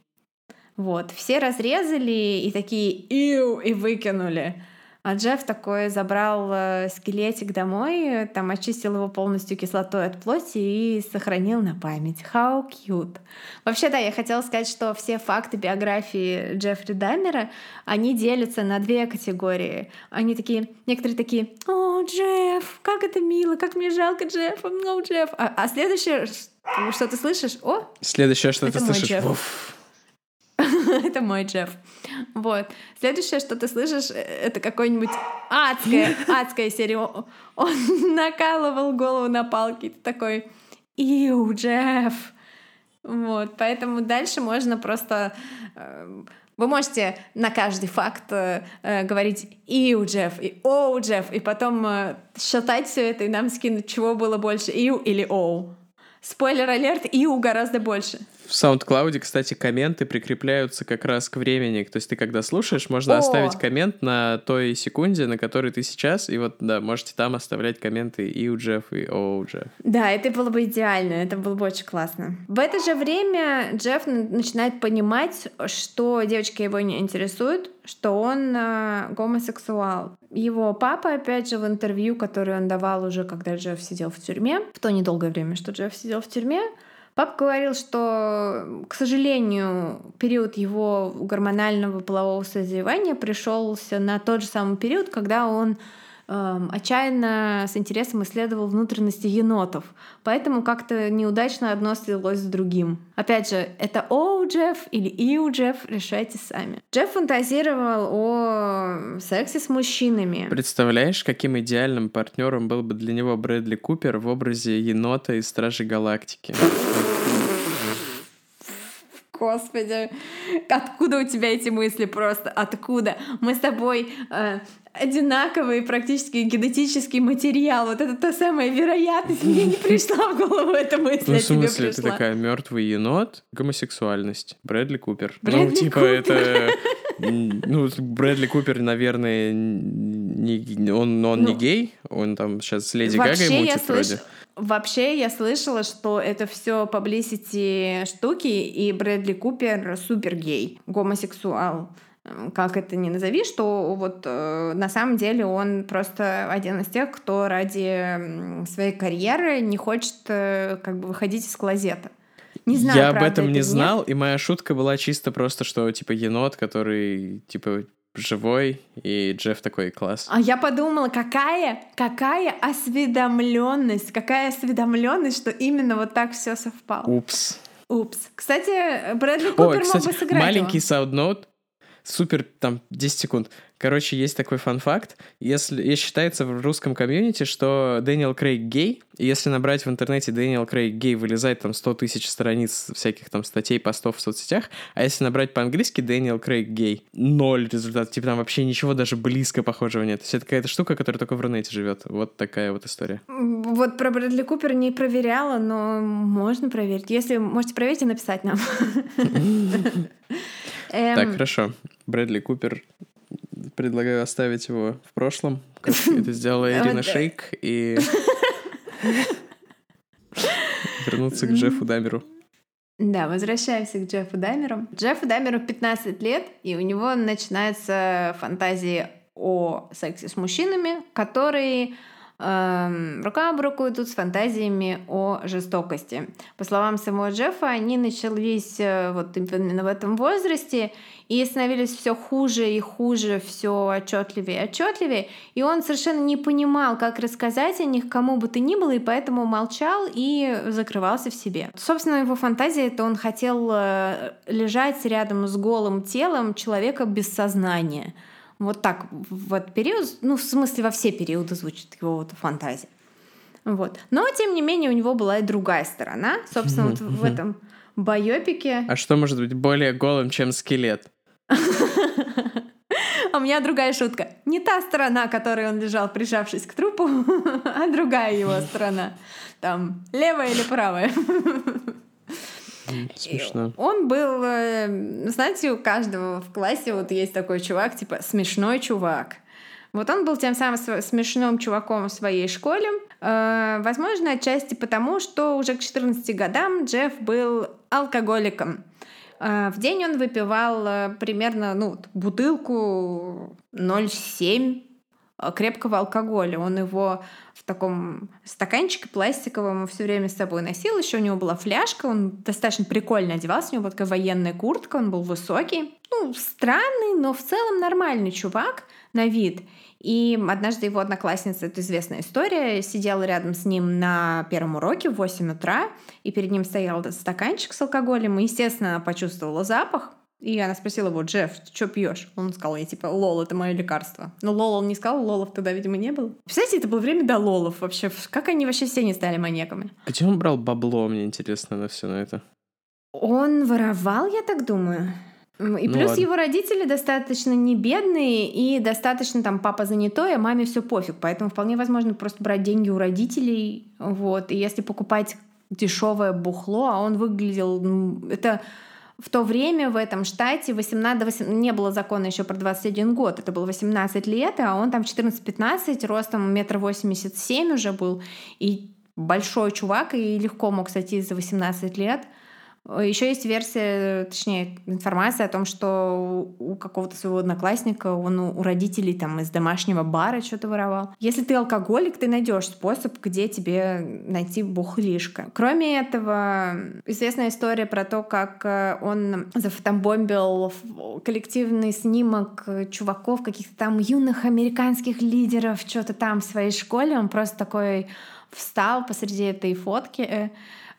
Вот. Все разрезали и такие «Иу!» и выкинули. А Джефф такой забрал э, скелетик домой, там очистил его полностью кислотой от плоти и сохранил на память. How cute. Вообще, да, я хотела сказать, что все факты биографии Джеффри Даммера, они делятся на две категории. Они такие, некоторые такие, о, Джефф, как это мило, как мне жалко Джеффа, ну, Джефф. А, а следующее, что ты слышишь? О, Следующее, что ты слышишь? *laughs* это мой Джефф. Вот. Следующее, что ты слышишь, э, это какой-нибудь адская, *laughs* адская серия. Он *laughs* накалывал голову на палки. Ты такой, иу, Джефф. Вот, поэтому дальше можно просто... Э, вы можете на каждый факт э, э говорить «Иу, Джефф», и «Оу, Джефф», и потом э, считать все это и нам скинуть, чего было больше «Иу» или «Оу». Спойлер-алерт, «Иу» гораздо больше. В SoundCloud, кстати, комменты прикрепляются как раз к времени. То есть ты когда слушаешь, можно О! оставить коммент на той секунде, на которой ты сейчас, и вот, да, можете там оставлять комменты и у Джеффа, и о у Джеффа. Да, это было бы идеально, это было бы очень классно. В это же время Джефф начинает понимать, что девочка его не интересует, что он э, гомосексуал. Его папа, опять же, в интервью, которое он давал уже, когда Джефф сидел в тюрьме, в то недолгое время, что Джефф сидел в тюрьме, Папа говорил, что, к сожалению, период его гормонального полового созревания пришелся на тот же самый период, когда он эм, отчаянно с интересом исследовал внутренности енотов. Поэтому как-то неудачно одно слилось с другим. Опять же, это «Оу, Джефф» или «Иу, Джефф» решайте сами. Джефф фантазировал о сексе с мужчинами. Представляешь, каким идеальным партнером был бы для него Брэдли Купер в образе енота из Стражей Галактики? Господи, откуда у тебя эти мысли просто? Откуда? Мы с тобой э, одинаковый практически генетический материал. Вот это та самая вероятность. Мне не *laughs* пришла в голову эта мысль. Ну, в смысле, ты такая мертвый енот, гомосексуальность. Брэдли Купер. Брэдли ну, типа, Купер. это. Ну, Брэдли Купер, наверное, не, он, он ну, не гей, он там сейчас с Леди Гагой мутит вроде. Вообще, я слышала, что это все publicity штуки, и Брэдли Купер супер гей, гомосексуал как это ни назови, что вот э, на самом деле он просто один из тех, кто ради своей карьеры не хочет э, как бы выходить из клозета. Не знаю, Я об этом не знал, нет. и моя шутка была чисто просто, что типа енот, который типа живой, и Джефф такой класс. А я подумала, какая, какая осведомленность, какая осведомленность, что именно вот так все совпало. Упс. Упс. Кстати, Брэдли Купер Ой, кстати, мог бы сыграть маленький side note супер, там, 10 секунд. Короче, есть такой fun fact. Если, и считается в русском комьюнити, что Дэниел Крейг гей, и если набрать в интернете Дэниел Крейг гей, вылезает там 100 тысяч страниц всяких там статей, постов в соцсетях, а если набрать по-английски Дэниел Крейг гей, ноль результат, типа там вообще ничего даже близко похожего нет. То есть это какая-то штука, которая только в Рунете живет. Вот такая вот история. Вот про Брэдли Купер не проверяла, но можно проверить. Если можете проверить и написать нам. *laughs* Так, эм. хорошо. Брэдли Купер. Предлагаю оставить его в прошлом, как *laughs* это сделала Ирина Шейк, и *laughs* вернуться к Джеффу Дамеру. Да, возвращаемся к Джеффу Дамеру. Джеффу Дамеру 15 лет, и у него начинаются фантазии о сексе с мужчинами, которые рука об руку идут с фантазиями о жестокости. По словам самого Джеффа, они начались э, вот именно в этом возрасте и становились все хуже и хуже, все отчетливее и отчетливее. И он совершенно не понимал, как рассказать о них кому бы то ни было, и поэтому молчал и закрывался в себе. Собственно, его фантазия это он хотел э, лежать рядом с голым телом человека без сознания. Вот так в этот период, ну, в смысле, во все периоды звучит его вот фантазия. Вот. Но, тем не менее, у него была и другая сторона. Собственно, вот в этом байопике... А что может быть более голым, чем скелет? А у меня другая шутка. Не та сторона, которой он лежал, прижавшись к трупу, *laughs* а другая его сторона. Там левая или правая. *laughs* Смешно. Он был, э, знаете, у каждого в классе вот есть такой чувак, типа смешной чувак. Вот он был тем самым смешным чуваком в своей школе. Э, возможно, отчасти потому, что уже к 14 годам Джефф был алкоголиком. Э, в день он выпивал примерно ну, бутылку 0,7 крепкого алкоголя. Он его в таком стаканчике пластиковом все время с собой носил. Еще у него была фляжка, он достаточно прикольно одевался, у него была такая военная куртка, он был высокий. Ну, странный, но в целом нормальный чувак на вид. И однажды его одноклассница, это известная история, сидела рядом с ним на первом уроке в 8 утра, и перед ним стоял этот стаканчик с алкоголем, и, естественно, почувствовала запах, и она спросила его, Джефф, ты что пьешь? Он сказал ей, типа, лол, это мое лекарство. Но лол он не сказал, лолов тогда, видимо, не было. Представляете, это было время до лолов вообще. Как они вообще все не стали маньяками? Где он брал бабло, мне интересно, на все на это? Он воровал, я так думаю. И ну, плюс ладно. его родители достаточно не бедные и достаточно там папа занятой, а маме все пофиг. Поэтому вполне возможно просто брать деньги у родителей. Вот. И если покупать дешевое бухло, а он выглядел... Ну, это в то время в этом штате 18, 18, не было закона еще про 21 год, это было 18 лет, а он там 14-15, ростом метр восемьдесят семь уже был, и большой чувак, и легко мог сойти за 18 лет. Еще есть версия, точнее, информация о том, что у какого-то своего одноклассника он у родителей там из домашнего бара что-то воровал. Если ты алкоголик, ты найдешь способ, где тебе найти бухлишко. Кроме этого, известная история про то, как э, он зафотомбомбил коллективный снимок чуваков, каких-то там юных американских лидеров, что-то там в своей школе. Он просто такой встал посреди этой фотки э,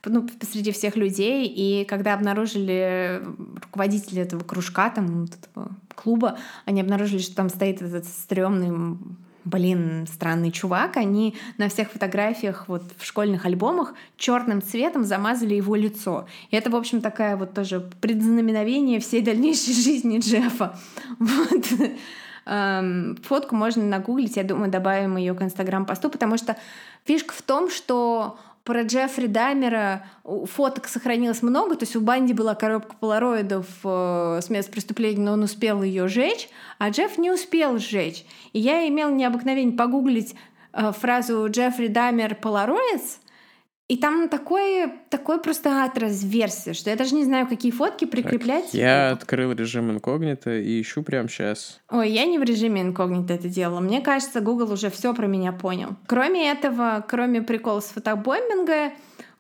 ну, посреди всех людей, и когда обнаружили руководители этого кружка, там, этого клуба, они обнаружили, что там стоит этот стрёмный блин, странный чувак, они на всех фотографиях вот в школьных альбомах черным цветом замазали его лицо. И это, в общем, такая вот тоже предзнаменовение всей дальнейшей *laughs* жизни Джеффа. *laughs* Вот. Эм, фотку можно нагуглить, я думаю, добавим ее к инстаграм-посту, потому что фишка в том, что про Джеффри Даймера фоток сохранилось много, то есть у Банди была коробка полароидов э, с мест преступления, но он успел ее сжечь, а Джефф не успел сжечь. И я имел необыкновение погуглить э, фразу «Джеффри Даймер полароидс», и там такой, такой просто атрас версии, что я даже не знаю, какие фотки прикреплять. Так, я открыл режим инкогнито и ищу прямо сейчас. Ой, я не в режиме инкогнито это делала. Мне кажется, Google уже все про меня понял. Кроме этого, кроме прикола с фотобомбинга,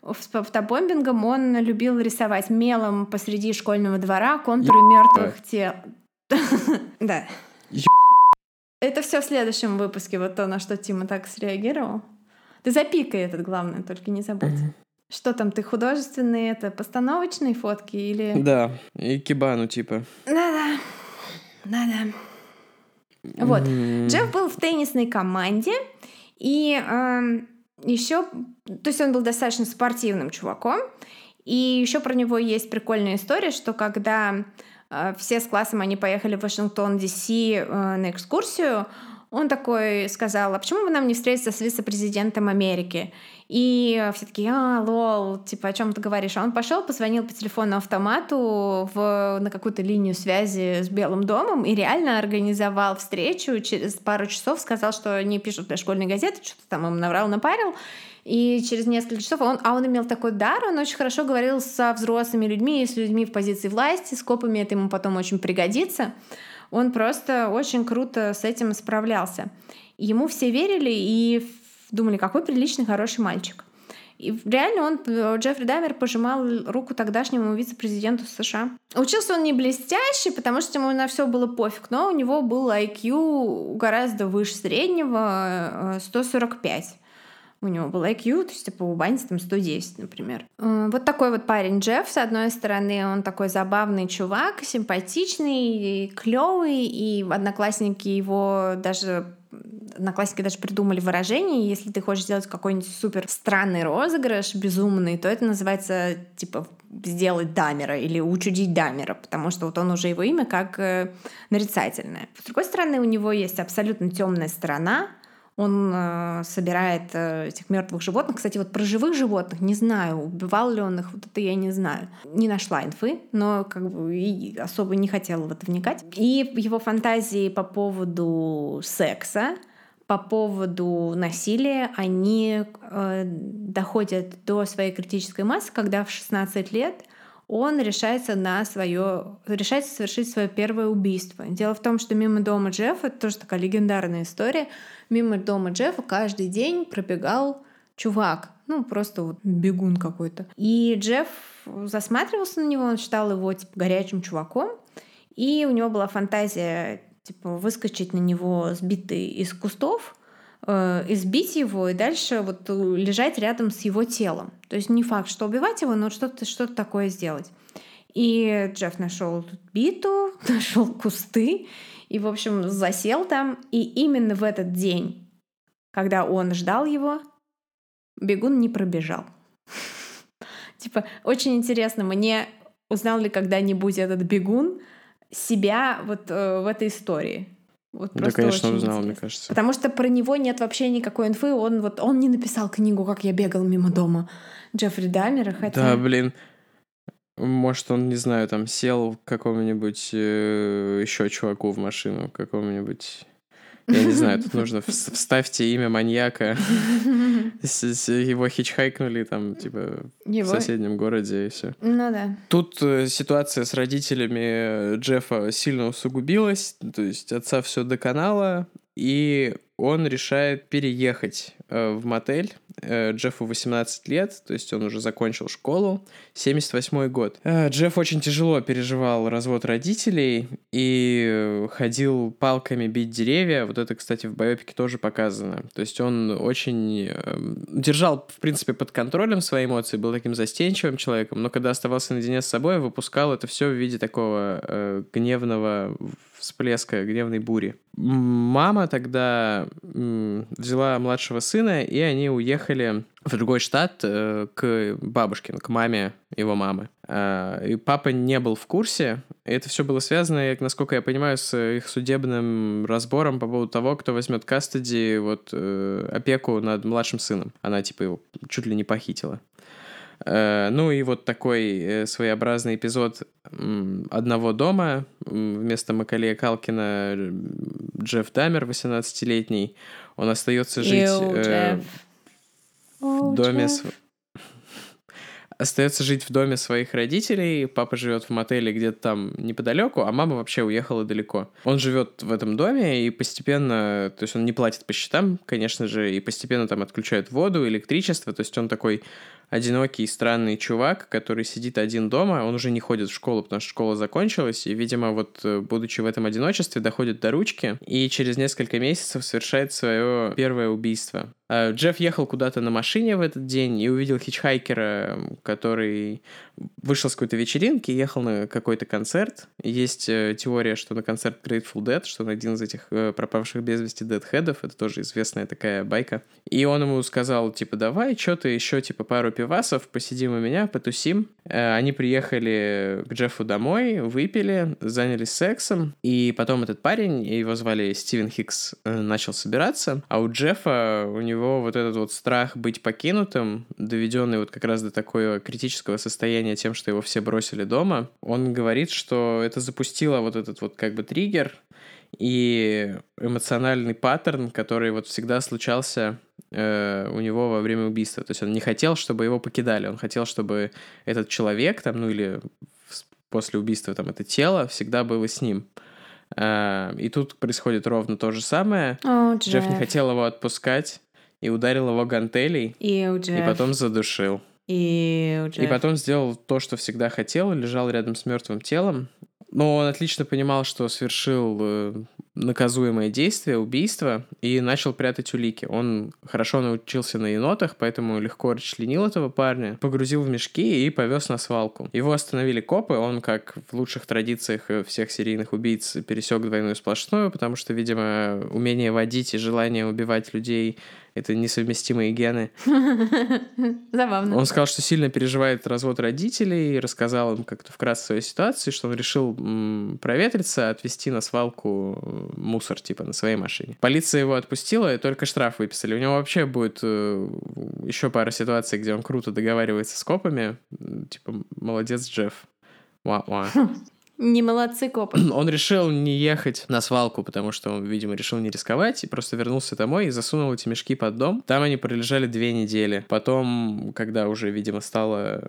с фотобомбингом он любил рисовать мелом посреди школьного двора контуры мертвых тел. *laughs* Да. Это все в следующем выпуске, вот то, на что Тима так среагировал. Ты запикай этот, главное, только не забудь. Угу. Что там, ты художественные, это постановочные фотки или... Да, и кибану типа. Да-да, да-да. Вот, mm. Джефф был в теннисной команде, и э, эм, еще, то есть он был достаточно спортивным чуваком, и еще про него есть прикольная история, что когда э, все с классом они поехали в Вашингтон, Д.С. Э, на экскурсию, он такой сказал, а почему бы нам не встретиться с вице-президентом Америки? И все таки а, лол, типа, о чем ты говоришь? А он пошел, позвонил по телефону автомату в, на какую-то линию связи с Белым домом и реально организовал встречу. Через пару часов сказал, что они пишут для школьной газеты, что-то там им наврал, напарил. И через несколько часов он, а он имел такой дар, он очень хорошо говорил со взрослыми людьми, с людьми в позиции власти, с копами это ему потом очень пригодится. Он просто очень круто с этим справлялся. Ему все верили и думали, какой приличный, хороший мальчик. И реально он, Джеффри Даймер, пожимал руку тогдашнему вице-президенту США. Учился он не блестящий, потому что ему на все было пофиг, но у него был IQ гораздо выше среднего, 145. У него был IQ, то есть типа у Банди там 110, например. Э, вот такой вот парень Джефф, с одной стороны, он такой забавный чувак, симпатичный, клевый, и одноклассники его даже одноклассники даже придумали выражение, если ты хочешь сделать какой-нибудь супер странный розыгрыш, безумный, то это называется типа сделать дамера или учудить дамера, потому что вот он уже его имя как э, нарицательное. С другой стороны, у него есть абсолютно темная сторона, он э, собирает э, этих мертвых животных. Кстати, вот про живых животных не знаю, убивал ли он их, вот это я не знаю. Не нашла инфы, но как бы и особо не хотела в это вникать. И его фантазии по поводу секса, по поводу насилия, они э, доходят до своей критической массы, когда в 16 лет он решается на свое, решается совершить свое первое убийство. Дело в том, что мимо дома Джеффа, тоже такая легендарная история, мимо дома Джеффа каждый день пробегал чувак, ну просто вот бегун какой-то. И Джефф засматривался на него, он считал его типа горячим чуваком, и у него была фантазия типа выскочить на него сбитый из кустов, э, избить его и дальше вот лежать рядом с его телом. То есть не факт, что убивать его, но что-то что такое сделать. И Джефф нашел биту, *laughs* нашел кусты и, в общем, засел там. И именно в этот день, когда он ждал его, бегун не пробежал. *laughs* Типа, очень интересно, мне узнал ли когда-нибудь этот бегун себя вот э, в этой истории? Вот да, конечно, узнал, интересно. мне кажется. Потому что про него нет вообще никакой инфы. Он вот он не написал книгу, как я бегал мимо дома Джеффри Даймера, хотя... Да, блин. Может, он, не знаю, там сел к какому-нибудь э, еще чуваку в машину, какому-нибудь я не знаю, тут нужно *laughs* вставьте имя маньяка. *laughs* Его хичхайкнули там, типа, в соседнем городе и все. Ну да. Тут э, ситуация с родителями Джеффа сильно усугубилась. То есть отца все доконало, и он решает переехать э, в мотель. Э, Джеффу 18 лет, то есть он уже закончил школу. 78 год. Э, Джефф очень тяжело переживал развод родителей и ходил палками бить деревья. Вот это, кстати, в байопике тоже показано. То есть он очень держал, в принципе, под контролем свои эмоции, был таким застенчивым человеком, но когда оставался наедине с собой, выпускал это все в виде такого гневного всплеска, гневной бури. Мама тогда взяла младшего сына, и они уехали в другой штат э, к бабушке, к маме его мамы. А, и папа не был в курсе. Это все было связано, насколько я понимаю, с их судебным разбором по поводу того, кто возьмет кастеди, вот, э, опеку над младшим сыном. Она, типа, его чуть ли не похитила. Э, ну и вот такой э, своеобразный эпизод одного дома. Вместо Макалея Калкина Джефф Дамер, 18-летний, он остается жить э, в доме... С... Остается жить в доме своих родителей. Папа живет в мотеле где-то там неподалеку, а мама вообще уехала далеко. Он живет в этом доме и постепенно, то есть он не платит по счетам, конечно же, и постепенно там отключают воду, электричество. То есть он такой одинокий странный чувак, который сидит один дома, он уже не ходит в школу, потому что школа закончилась, и, видимо, вот, э, будучи в этом одиночестве, доходит до ручки, и через несколько месяцев совершает свое первое убийство. А Джефф ехал куда-то на машине в этот день и увидел хичхайкера, который вышел с какой-то вечеринки, ехал на какой-то концерт. Есть э, теория, что на концерт Grateful Dead, что он один из этих э, пропавших без вести дедхедов, это тоже известная такая байка. И он ему сказал, типа, давай, что ты еще, типа, пару пивасов, посидим у меня, потусим. Э, они приехали к Джеффу домой, выпили, занялись сексом, и потом этот парень, его звали Стивен Хикс, начал собираться, а у Джеффа, у него вот этот вот страх быть покинутым, доведенный вот как раз до такого критического состояния тем, что его все бросили дома, он говорит, что это запустило вот этот вот как бы триггер, и эмоциональный паттерн, который вот всегда случался э, у него во время убийства. То есть он не хотел, чтобы его покидали, он хотел, чтобы этот человек там, ну или после убийства там это тело всегда было с ним. Э, и тут происходит ровно то же самое. Oh, Джефф. Джефф не хотел его отпускать и ударил его гантелей, Ew, и потом задушил. Ew, и потом сделал то, что всегда хотел, лежал рядом с мертвым телом. Но он отлично понимал, что совершил э, наказуемое действие, убийство, и начал прятать улики. Он хорошо научился на енотах, поэтому легко расчленил этого парня, погрузил в мешки и повез на свалку. Его остановили копы, он, как в лучших традициях всех серийных убийц, пересек двойную сплошную, потому что, видимо, умение водить и желание убивать людей это несовместимые гены. *laughs* Забавно. Он сказал, что сильно переживает развод родителей, рассказал им как-то вкратце свою ситуацию, что он решил проветриться, отвезти на свалку э, мусор, типа, на своей машине. Полиция его отпустила, и только штраф выписали. У него вообще будет э, еще пара ситуаций, где он круто договаривается с копами. Типа, молодец, Джефф. Ва-ва. *laughs* Не молодцы копы. *clears throat* Он решил не ехать на свалку, потому что он, видимо, решил не рисковать, и просто вернулся домой и засунул эти мешки под дом. Там они пролежали две недели. Потом, когда уже, видимо, стало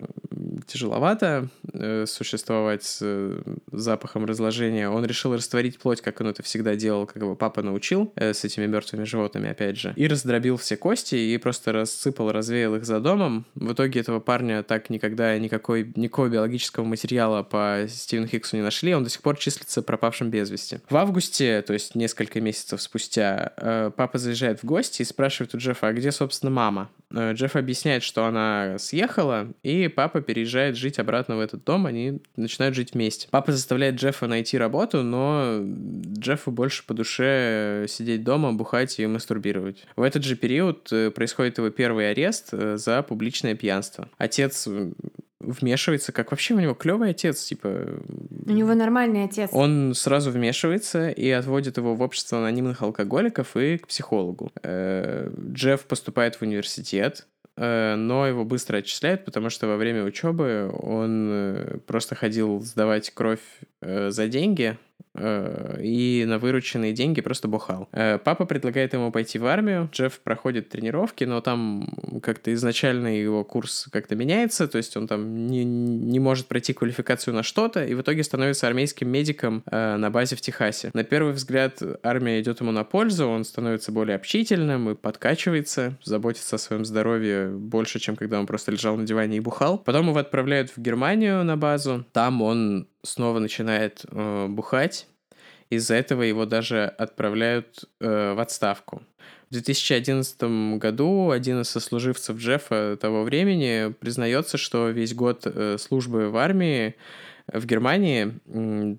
тяжеловато э, существовать с э, запахом разложения, он решил растворить плоть, как он это всегда делал, как его папа научил, э, с этими мертвыми животными, опять же, и раздробил все кости и просто рассыпал, развеял их за домом. В итоге этого парня так никогда никакой, никакого биологического материала по Стивену Хиксу не нашли, он до сих пор числится пропавшим без вести. В августе, то есть несколько месяцев спустя, э, папа заезжает в гости и спрашивает у Джеффа, а где, собственно, мама? Э, Джефф объясняет, что она съехала, и папа переезжает жить обратно в этот дом, они начинают жить вместе. Папа заставляет Джеффа найти работу, но Джеффу больше по душе сидеть дома, бухать и мастурбировать. В этот же период э, происходит его первый арест за публичное пьянство. Отец вмешивается, как вообще у него клевый отец, типа... У него нормальный отец. Он сразу вмешивается и отводит его в общество анонимных алкоголиков и к психологу. Э, Джефф поступает в университет, э, но его быстро отчисляют, потому что во время учебы он э, просто ходил сдавать кровь за деньги, Э, и на вырученные деньги просто бухал. Э, папа предлагает ему пойти в армию, Джефф проходит тренировки, но там как-то изначально его курс как-то меняется, то есть он там не, не может пройти квалификацию на что-то, и в итоге становится армейским медиком э, на базе в Техасе. На первый взгляд армия идет ему на пользу, он становится более общительным и подкачивается, заботится о своем здоровье больше, чем когда он просто лежал на диване и бухал. Потом его отправляют в Германию на базу, там он снова начинает э, бухать. Из-за этого его даже отправляют э, в отставку. В 2011 году один из сослуживцев Джеффа того времени признается, что весь год э, службы в армии в Германии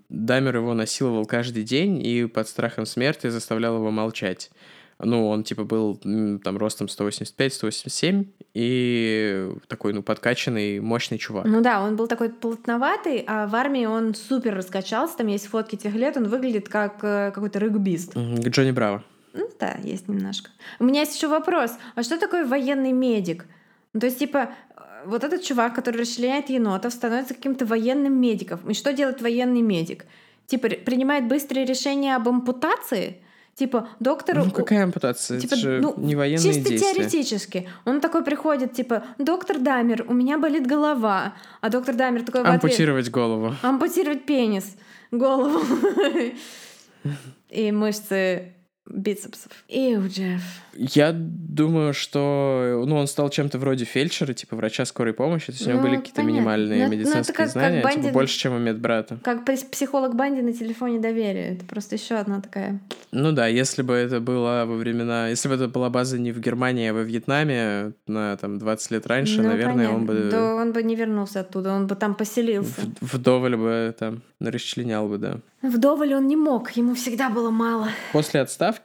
Дамер его насиловал каждый день и под страхом смерти заставлял его молчать. Ну, он, типа, был там ростом 185-187 и такой, ну, подкачанный, мощный чувак. Ну да, он был такой плотноватый, а в армии он супер раскачался. Там есть фотки тех лет, он выглядит как э, какой-то регбист. Джонни Браво. Ну да, есть немножко. У меня есть еще вопрос. А что такое военный медик? Ну, то есть, типа, э, вот этот чувак, который расчленяет енотов, становится каким-то военным медиком. И что делает военный медик? Типа, принимает быстрые решения об ампутации? Типа, доктору... Ну, какая ампутация? Типа, Это же ну, не военные чисто действия. теоретически. Он такой приходит, типа, доктор Дамер, у меня болит голова. А доктор Дамер такой Ампутировать ответ, голову. Ампутировать пенис. Голову. *laughs* И мышцы бицепсов. И у Джефф. Я думаю, что ну, он стал чем-то вроде фельдшера, типа врача скорой помощи. То есть у него ну, были какие-то минимальные но, ну, медицинские как, знания, как Банди... типа больше, чем у медбрата. Как психолог Банди на телефоне доверия. Это просто еще одна такая. Ну да, если бы это было во времена... Если бы это была база не в Германии, а во Вьетнаме на там 20 лет раньше, ну, наверное, понятно. он бы... Да, он бы не вернулся оттуда, он бы там поселился. В, вдоволь бы там расчленял бы, да. Вдоволь он не мог, ему всегда было мало. После отставки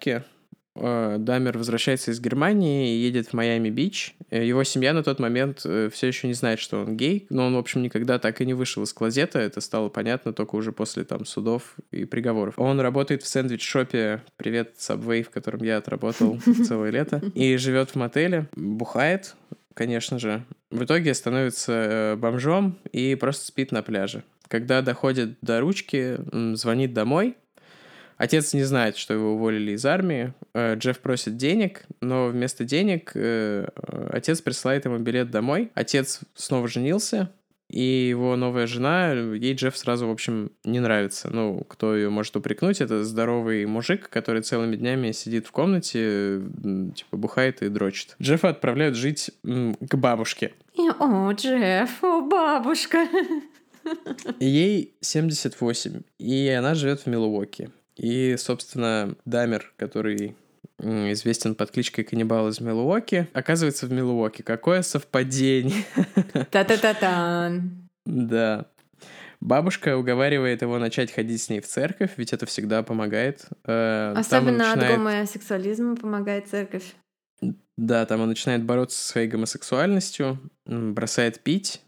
Э, Дамер возвращается из Германии и едет в Майами-Бич. Э, его семья на тот момент э, все еще не знает, что он гей, но он, в общем, никогда так и не вышел из клозета. Это стало понятно только уже после там судов и приговоров. Он работает в сэндвич-шопе «Привет, Subway», в котором я отработал *laughs* целое лето, и живет в мотеле, бухает, конечно же. В итоге становится бомжом и просто спит на пляже. Когда доходит до ручки, звонит домой, Отец не знает, что его уволили из армии. Э, Джефф просит денег, но вместо денег э, отец присылает ему билет домой. Отец снова женился, и его новая жена, ей Джефф сразу, в общем, не нравится. Ну, кто ее может упрекнуть, это здоровый мужик, который целыми днями сидит в комнате, типа, бухает и дрочит. Джеффа отправляют жить к бабушке. О, Джефф, о, бабушка. *laughs* Ей 78, и она живет в Милуоке. И, собственно, Дамер, который известен под кличкой Каннибал из Милуоки, оказывается в Милуоки. Какое совпадение! *laughs* Та-та-та-тан! Да. Бабушка уговаривает его начать ходить с ней в церковь, ведь это всегда помогает. Э, Особенно начинает... от гомосексуализма помогает церковь. Да, там он начинает бороться со своей гомосексуальностью, бросает пить,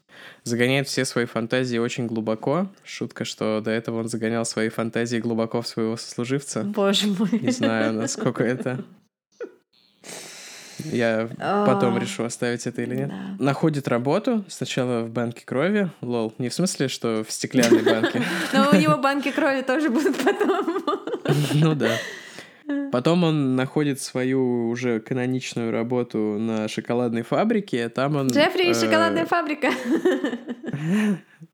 загоняет все свои фантазии очень глубоко. Шутка, что до этого он загонял свои фантазии глубоко в своего сослуживца. Боже мой. Не знаю, насколько это... Я потом решу, оставить это или нет. Да. Находит работу сначала в банке крови. Лол, не в смысле, что в стеклянной банке. *laughs* Но у него банки крови тоже будут потом. *laughs* Ну да. *laughs* Потом он находит свою уже каноничную работу на шоколадной фабрике. Там он... Джеффри, э... шоколадная фабрика. *laughs*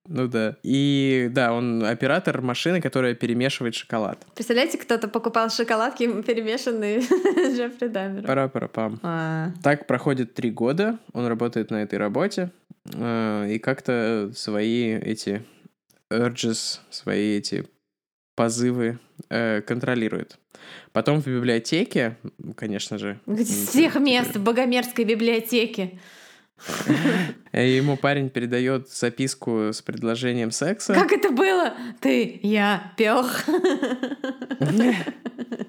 Ну да. И да, он оператор машины, которая перемешивает шоколад. Представляете, кто-то покупал шоколадки, перемешанные *laughs* с Джеффри Дамером. Пара-пара-пам. А. Так проходит три года, он работает на этой работе, э, и как-то свои эти urges, свои эти позывы э, контролирует. Потом в библиотеке, конечно же... С всех мест, в Богомерзкой библиотеке. Ему парень передает записку с предложением секса. Как это было? Ты, я, пёх.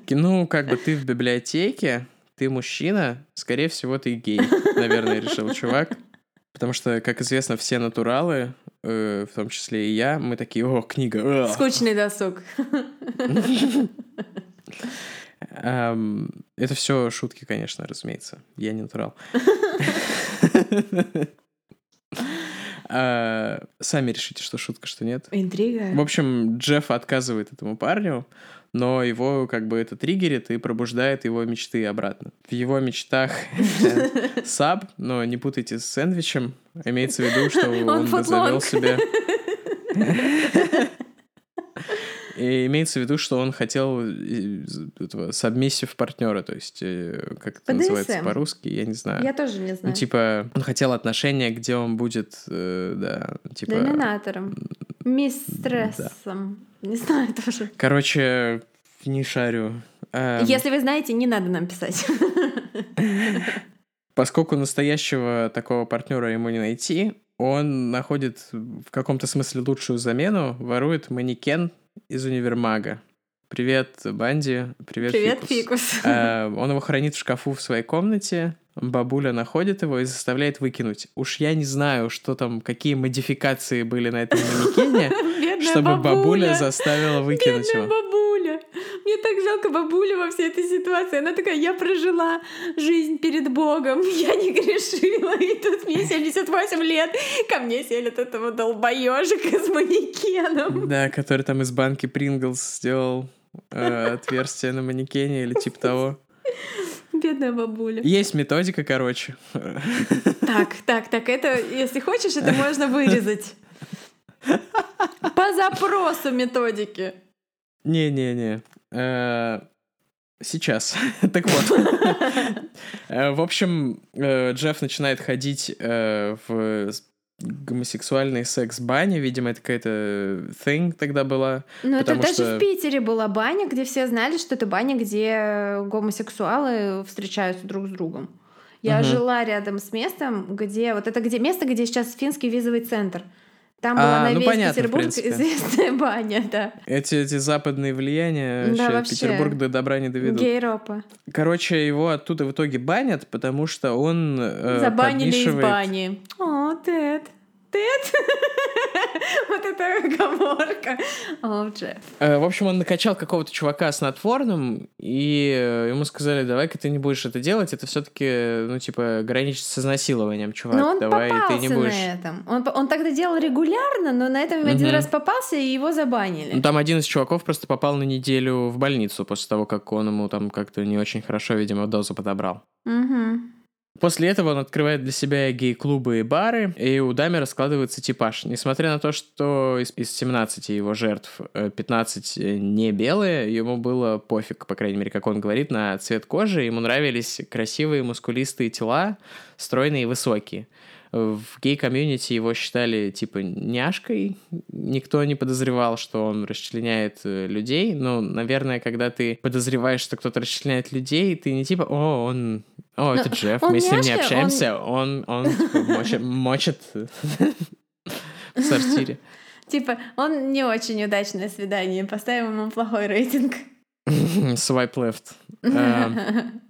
Ну, как бы ты в библиотеке, ты мужчина, скорее всего, ты гей, наверное, решил чувак. Потому что, как известно, все натуралы, э, в том числе и я, мы такие, о, книга. Скучный досуг. Это все шутки, конечно, разумеется. Я не натурал. А, *laughs* сами решите, что шутка, что нет. Интрига. В общем, Джефф отказывает этому парню, но его как бы это триггерит и пробуждает его мечты обратно. В его мечтах *laughs* саб, но не путайте с сэндвичем, имеется в виду, что *laughs* он завел себе... И имеется в виду, что он хотел э, этого сабмиссив партнера, то есть э, как это называется по-русски, я не знаю. Я тоже не знаю. Ну, типа, он хотел отношения, где он будет, э, да, типа... Доминатором. Мистрессом. Да. Не знаю тоже. Короче, не шарю. Эм... Если вы знаете, не надо нам писать. Поскольку настоящего такого партнера ему не найти, он находит в каком-то смысле лучшую замену, ворует манекен из универмага. Привет, Банди. Привет, Привет Фикус. Фикус. А, он его хранит в шкафу в своей комнате. Бабуля находит его и заставляет выкинуть. Уж я не знаю, что там, какие модификации были на этом манекене, *laughs* чтобы бабуля заставила выкинуть его. Мне так жалко бабулю во всей этой ситуации. Она такая, я прожила жизнь перед Богом, *laughs* я не грешила, и тут мне 78 лет, ко мне селят этого долбоежика с манекеном. Да, который там из банки Принглс сделал э, отверстие на манекене или типа того. Бедная бабуля. Есть методика, короче. Так, так, так, это, если хочешь, это можно вырезать. По запросу методики. Не-не-не. Э, сейчас. *laughs* так вот. *laughs* Э, в общем, э, Джефф начинает ходить в гомосексуальный секс-бане, видимо, это какая-то thing тогда была. Ну, это даже что... в Питере была баня, где все знали, что это баня, где гомосексуалы встречаются друг с другом. Я угу. жила рядом с местом, где... Вот это где место, где сейчас финский визовый центр. Там была а, на ну, весь понятно, Петербург известная *laughs* баня, да. Эти, эти западные влияния да, вообще Петербург до добра не доведут. Гейропа. Короче, его оттуда в итоге банят, потому что он э, Забанили из бани. О, Тед. Тед? *laughs* вот это оговорка. О, Джефф. Э, в общем, он накачал какого-то чувака снотворным, и э, ему сказали, давай-ка ты не будешь это делать, это все таки ну, типа, граничит с изнасилованием, чувак. Но он давай ты не будешь... на этом. Он, он тогда делал регулярно, но на этом один раз попался, и его забанили. Ну, там один из чуваков просто попал на неделю в больницу после того, как он ему там как-то не очень хорошо, видимо, дозу подобрал. Угу. После этого он открывает для себя гей-клубы и бары, и у Дамера складывается типаж. Несмотря на то, что из, из 17 его жертв 15 э, не белые, ему было пофиг, по крайней мере, как он говорит, на цвет кожи. Ему нравились красивые мускулистые тела, стройные и высокие. В гей-комьюнити его считали, типа, няшкой. Никто не подозревал, что он расчленяет э, людей. Но, наверное, когда ты подозреваешь, что кто-то расчленяет людей, ты не типа, о, он... О, это Джефф, мы с ним не общаемся. Он, он, типа, мочит, *laughs* мочит в сортире. Типа, он не очень удачное свидание, поставим ему плохой рейтинг. *laughs* *laughs* Swipe left. Эм,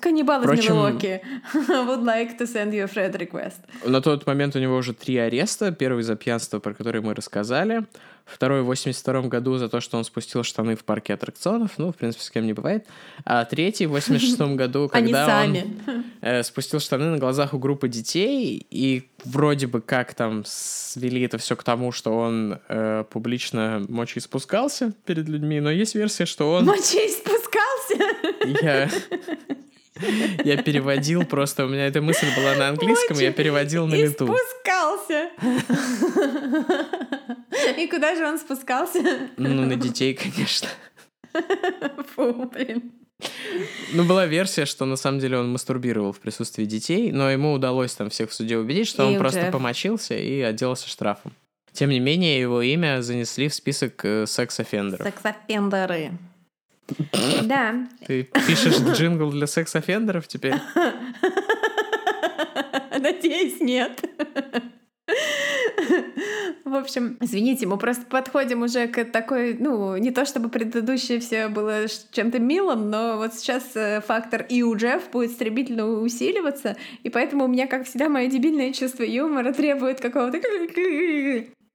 Каннибал из Милуоки. *laughs* Would like to send you a friend request. На тот момент у него уже три ареста. Первый за пьянство, про который мы рассказали. Второй в 82 году за то, что он спустил штаны в парке аттракционов. Ну, в принципе, с кем не бывает. А третий в 86 году, *laughs* когда он э, спустил штаны на глазах у группы детей. И вроде бы как там свели это все к тому, что он э, публично мочи спускался перед людьми. Но есть версия, что он... Мочи спускался? Я... Я переводил просто, у меня эта мысль была на английском, Мочи. я переводил на лету. И спускался. И куда же он спускался? Ну, на детей, конечно. Фу, блин. Ну, была версия, что на самом деле он мастурбировал в присутствии детей, но ему удалось там всех в суде убедить, что и он просто Джефф. помочился и отделался штрафом. Тем не менее, его имя занесли в список э, секс-офендеров. Sex offender ы. Да. Ты пишешь джингл для sex offender ов теперь? *laughs* Надеюсь, нет. В общем, извините, мы просто подходим уже к такой, ну, не то чтобы предыдущее все было чем-то милым, но вот сейчас э, фактор ew Джефф будет стремительно усиливаться, и поэтому у меня, как всегда, мое дебильное чувство юмора требует какого-то...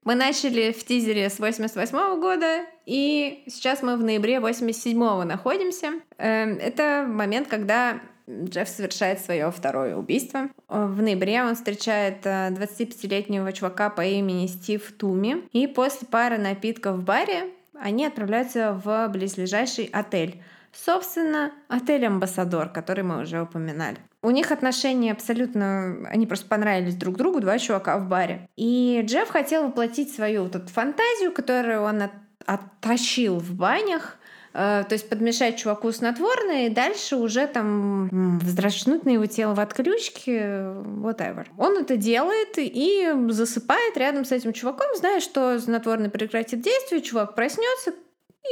Мы начали в тизере с 88 -го года, и сейчас мы в ноябре 87-го находимся. Эм, это момент, когда Джефф совершает свое второе убийство. В ноябре он встречает 25-летнего э, чувака по имени Стив Туми. И после пары напитков в баре они отправляются в близлежащий отель. Собственно, отель «Амбассадор», который мы уже упоминали. У них отношения абсолютно... Они просто понравились друг другу, два чувака в баре. И Джефф хотел воплотить свою вот эту фантазию, которую он от, оттащил в банях, э, то есть подмешать чуваку снотворное и дальше уже там вздрачнуть на его тело в отключке, whatever. Он это делает и засыпает рядом с этим чуваком, зная, что снотворное прекратит действие, чувак проснется,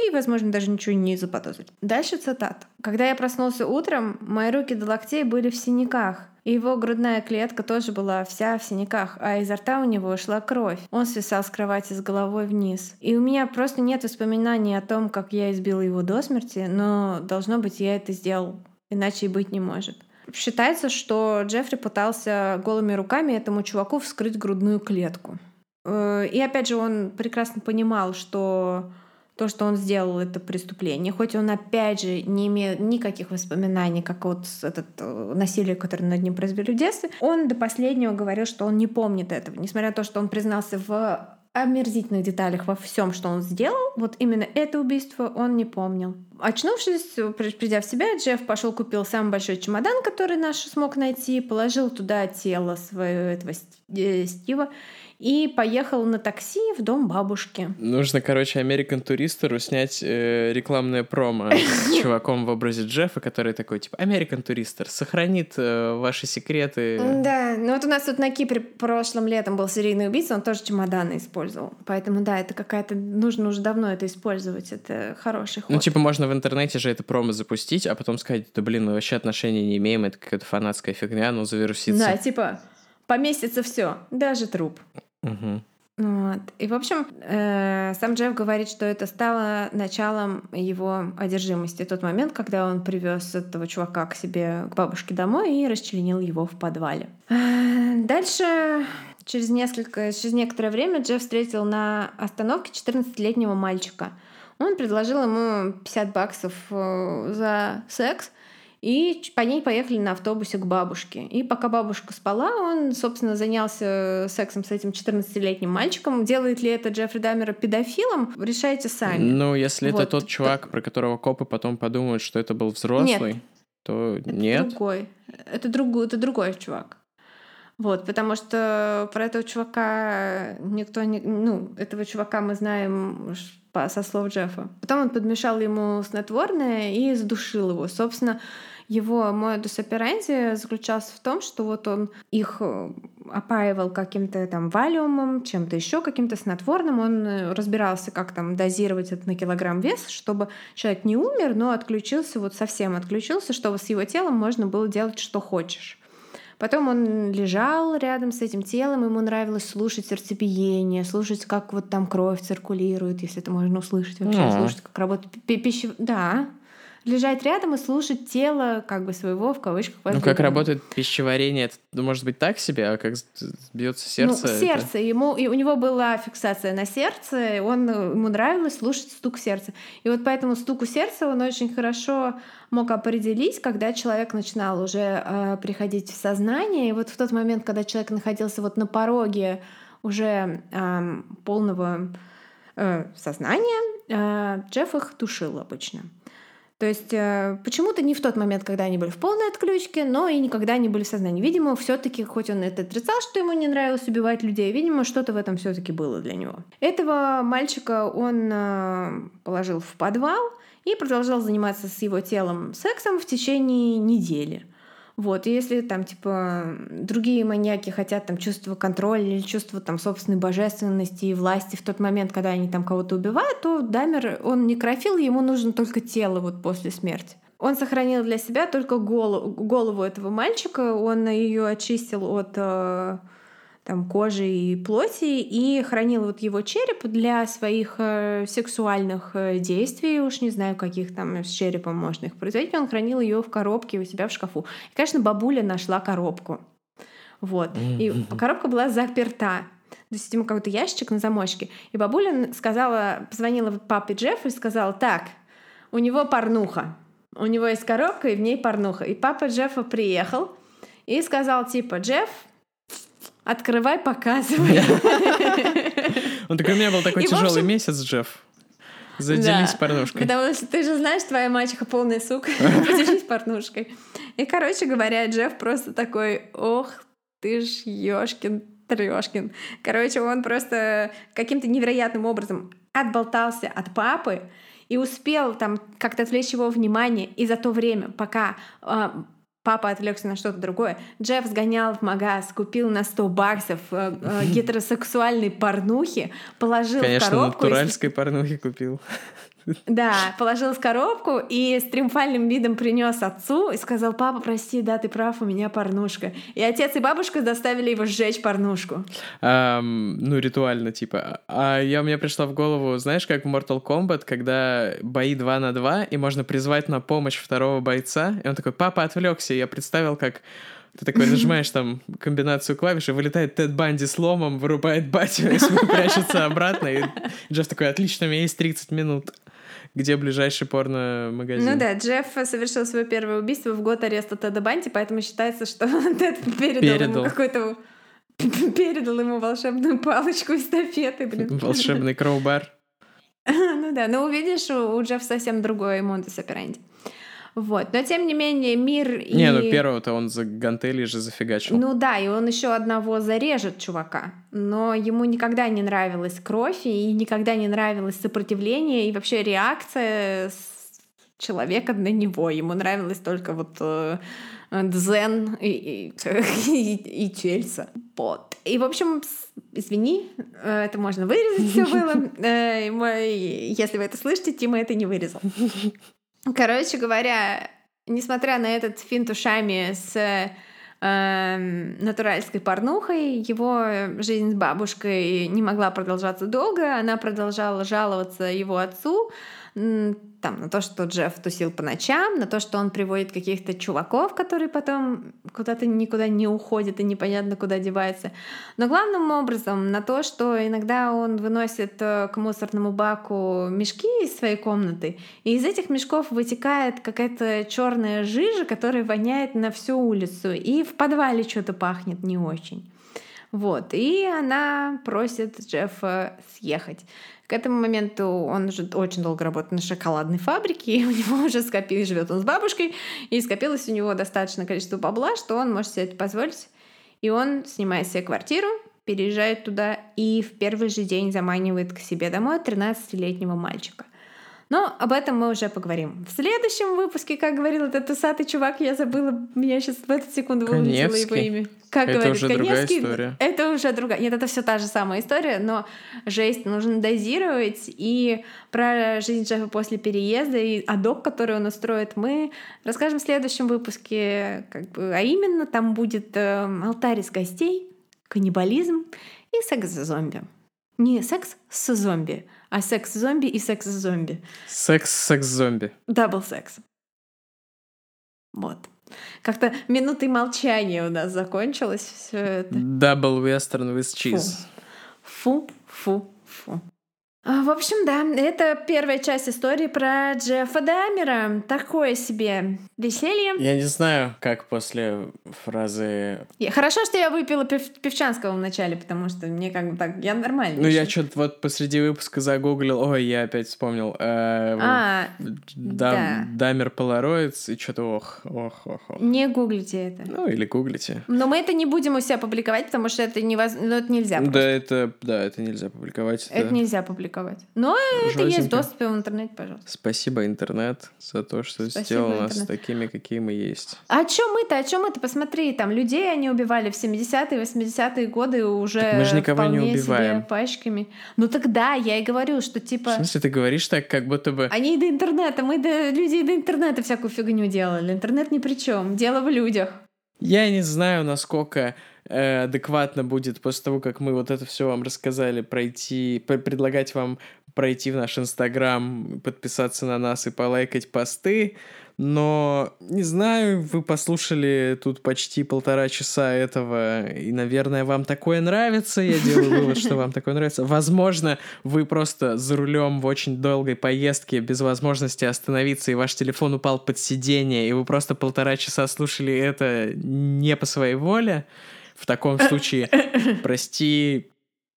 и, возможно, даже ничего не заподозрить. Дальше цитат. «Когда я проснулся утром, мои руки до локтей были в синяках, и его грудная клетка тоже была вся в синяках, а изо рта у него шла кровь. Он свисал с кровати с головой вниз. И у меня просто нет воспоминаний о том, как я избил его до смерти, но должно быть, я это сделал, иначе и быть не может. Считается, что Джеффри пытался голыми руками этому чуваку вскрыть грудную клетку. Э, и опять же, он прекрасно понимал, что то, что он сделал это преступление. Хоть он, опять же, не имеет никаких воспоминаний, как вот этот э, насилие, которое над ним произвели в детстве, он до последнего говорил, что он не помнит этого. Несмотря на то, что он признался в омерзительных деталях во всем, что он сделал, вот именно это убийство он не помнил. Очнувшись, придя в себя, Джефф пошел купил самый большой чемодан, который наш смог найти, положил туда тело своего этого э, Стива и поехал на такси в дом бабушки. Нужно, короче, American Туристеру снять э, рекламное промо с *laughs* чуваком в образе Джеффа, который такой, типа, American Туристер сохранит э, ваши секреты. Да, ну вот у нас тут на Кипре прошлым летом был серийный убийца, он тоже чемоданы использовал. Поэтому, да, это какая-то... Нужно уже давно это использовать, это хороший ход. Ну, типа, можно в интернете же это промо запустить, а потом сказать, да, блин, мы вообще отношения не имеем, это какая-то фанатская фигня, ну, завирусится. Да, типа, поместится все, даже труп. Вот. И, в общем, э, сам Джефф говорит, что это стало началом его одержимости. Тот момент, когда он привез этого чувака к себе, к бабушке домой и расчленил его в подвале. Э, дальше, через, несколько, через некоторое время, Джефф встретил на остановке 14-летнего мальчика. Он предложил ему 50 баксов э, за секс, и по ней поехали на автобусе к бабушке. И пока бабушка спала, он, собственно, занялся сексом с этим 14-летним мальчиком. Делает ли это Джеффри Даммера педофилом, решайте сами. Ну, если вот. это тот чувак, про которого копы потом подумают, что это был взрослый, нет. то это нет. Другой. Это другой, это другой чувак. Вот, потому что про этого чувака никто не... Ну, этого чувака мы знаем со слов Джеффа. Потом он подмешал ему снотворное и задушил его. Собственно, его модус операнди заключался в том, что вот он их э, опаивал каким-то там валиумом, чем-то еще, каким-то снотворным. Он э, разбирался, как там дозировать это на килограмм вес, чтобы человек не умер, но отключился, вот совсем отключился, чтобы с его телом можно было делать, что хочешь. Потом он лежал рядом с этим телом, ему нравилось слушать сердцебиение, слушать, как вот там кровь циркулирует, если это можно услышать вообще, mm. слушать, как работает пищевая... Да, лежать рядом и слушать тело как бы своего в кавычках. Ну, как работает пищеварение, это ну, может быть так себе, а как бьется сердце? Ну, сердце. Это... Ему, и у него была фиксация на сердце, он, ему нравилось слушать стук сердца. И вот поэтому стуку сердца он очень хорошо мог определить, когда человек начинал уже э, приходить в сознание. И вот в тот момент, когда человек находился вот на пороге уже э, полного э, сознания, э, Джефф их тушил обычно. То есть э, почему-то не в тот момент, когда они были в полной отключке, но и никогда не были в сознании. Видимо, все-таки, хоть он это отрицал, что ему не нравилось убивать людей, видимо, что-то в этом все-таки было для него. Этого мальчика он э, положил в подвал и продолжал заниматься с его телом сексом в течение недели. Вот, и если там, типа, другие маньяки хотят там чувство контроля или чувство там собственной божественности и власти в тот момент, когда они там кого-то убивают, то Дамер, он некрофил, ему нужно только тело вот после смерти. Он сохранил для себя только голову, голову этого мальчика, он ее очистил от э, там, кожи и плоти и хранил вот его череп для своих э, сексуальных э, действий, уж не знаю, каких там с черепом можно их производить, он хранил ее в коробке у себя в шкафу. И, конечно, бабуля нашла коробку. Вот. И коробка была заперта. То есть ему какой-то ящик на замочке. И бабуля сказала, позвонила папе Джеффу и сказала, так, у него порнуха. У него есть коробка, и в ней порнуха. И папа Джеффа приехал и сказал, типа, Джефф, Открывай, показывай. *laughs* Он такой, у меня был такой тяжелый месяц, Джефф. Заделись да, порнушкой. Потому что ты же знаешь, твоя мачеха полная сука. *laughs* *laughs* Поделись порнушкой. И, короче говоря, Джефф просто такой, ох ты ж ёшкин трешкин. Короче, он просто каким-то невероятным образом отболтался от папы и успел там как-то отвлечь его внимание. И за то время, пока а, Папа отвлекся на что-то другое. Джефф сгонял в магаз, купил на 100 баксов э, э, гетеросексуальной порнухи, положил Конечно, в коробку. Конечно, натуральской и... порнухи купил. Да, положил в коробку и с триумфальным видом принес отцу и сказал, папа, прости, да, ты прав, у меня порнушка. И отец и бабушка заставили его сжечь порнушку. Um, ну, ритуально, типа. А я, меня пришла в голову, знаешь, как в Mortal Kombat, когда бои 2 на 2, и можно призвать на помощь второго бойца, и он такой, папа отвлекся, я представил, как ты такой нажимаешь там комбинацию клавиш, и вылетает Тед Банди с ломом, вырубает батю, и *laughs* прячется обратно, и Джефф такой, отлично, у меня есть 30 минут где ближайший порно-магазин. Ну да, Джефф совершил свое первое убийство в год ареста Теда Банти, поэтому считается, что *laughs* Тед передал, передал. ему какой-то... *laughs* Передал ему волшебную палочку эстафеты, блин. *laughs* Волшебный кроубар. Ну да, но увидишь, у Джеффа совсем другой модус операнди. Вот. Но тем не менее, мир и... Не, ну первого-то он за гантели же зафигачил. Ну да, и он еще одного зарежет чувака. Но ему никогда не нравилась кровь, и никогда не нравилось сопротивление, и вообще реакция человека на него. Ему нравилось только вот э, дзен и, и, и, *laughs* и Чельса. Вот. И, в общем, извини, э, это можно вырезать все было. *laughs* Э, если вы это слышите, Тима это не вырезал. *laughs* Короче говоря, несмотря на этот финт ушами с э, натуральской порнухой, его жизнь с бабушкой не могла продолжаться долго. Она продолжала жаловаться его отцу, там, на то, что Джефф тусил по ночам, на то, что он приводит каких-то чуваков, которые потом куда-то никуда не уходят и непонятно куда деваются. Но главным образом на то, что иногда он выносит э, к мусорному баку мешки из своей комнаты, и из этих мешков вытекает какая-то черная жижа, которая воняет на всю улицу, и в подвале что-то пахнет не очень. Вот, и она просит Джеффа съехать. К этому моменту он уже очень долго работает на шоколадной фабрике, и у него уже скопилось, живет он с бабушкой, и скопилось у него достаточное количество бабла, что он может себе это позволить. И он снимает себе квартиру, переезжает туда и в первый же день заманивает к себе домой 13-летнего мальчика. Но об этом мы уже поговорим. В следующем выпуске, как говорил этот усатый чувак, я забыла, меня сейчас в эту секунду вылетело его имя. Как это говорит уже Коневский, другая история. это уже другая. Нет, это все та же самая история, но жесть нужно дозировать. И про жизнь Джеффа после переезда и адок, который он устроит, мы расскажем в следующем выпуске. Как бы, а именно там будет э, алтарь из гостей, каннибализм и секс с зомби. Не секс с зомби, а секс с зомби и секс с зомби. Секс, секс-зомби. Double sex. Вот. Как-то минуты молчания у нас закончилось все это. Double western with cheese. Фу, фу, фу. А, В общем, да, это первая часть истории про Джеффа Дамера. Такое себе веселье. Я не знаю, как после фразы... Хорошо, что я выпила пев- певчанского в начале, потому что мне как бы так... Я нормально. Ну, я что-то вот посреди выпуска загуглил. Ой, я опять вспомнил. э, А, Дам- да. Дамер Полароидс, и что-то ох, ох, ох, ох. не гуглите это. Ну, или гуглите. Но мы это не будем у себя публиковать, потому что это, невоз... ну, это нельзя. Да, просто. это, да, это нельзя публиковать. Это нельзя публиковать. Но это есть доступ в интернете, пожалуйста. Спасибо, интернет, за то, что Спасибо, сделал нас интернет. такими, какие мы есть. А чё мы-то, а чё мы-то? Посмотри, там людей они убивали в 70-е, 80-е годы уже Так мы же никого не вполне себе убиваем. пачками. Ну тогда я и говорю, что В типа... смысле, ты говоришь так, как будто бы... Они и до интернета, мы до люди и до интернета всякую фигню делали. Интернет ни при чем, дело в людях. Я не знаю, насколько э, адекватно будет после того, как мы вот это все вам рассказали, пройти, пр- предлагать вам пройти в наш Инстаграм, подписаться на нас и полайкать посты. Но, не знаю, вы послушали тут почти полтора часа этого, и, наверное, вам такое нравится. Я делаю вывод, что вам такое нравится. Возможно, вы просто за рулем в очень долгой поездке без возможности остановиться, и ваш телефон упал под сиденье, и вы просто полтора часа слушали это не по своей воле. В таком случае, прости,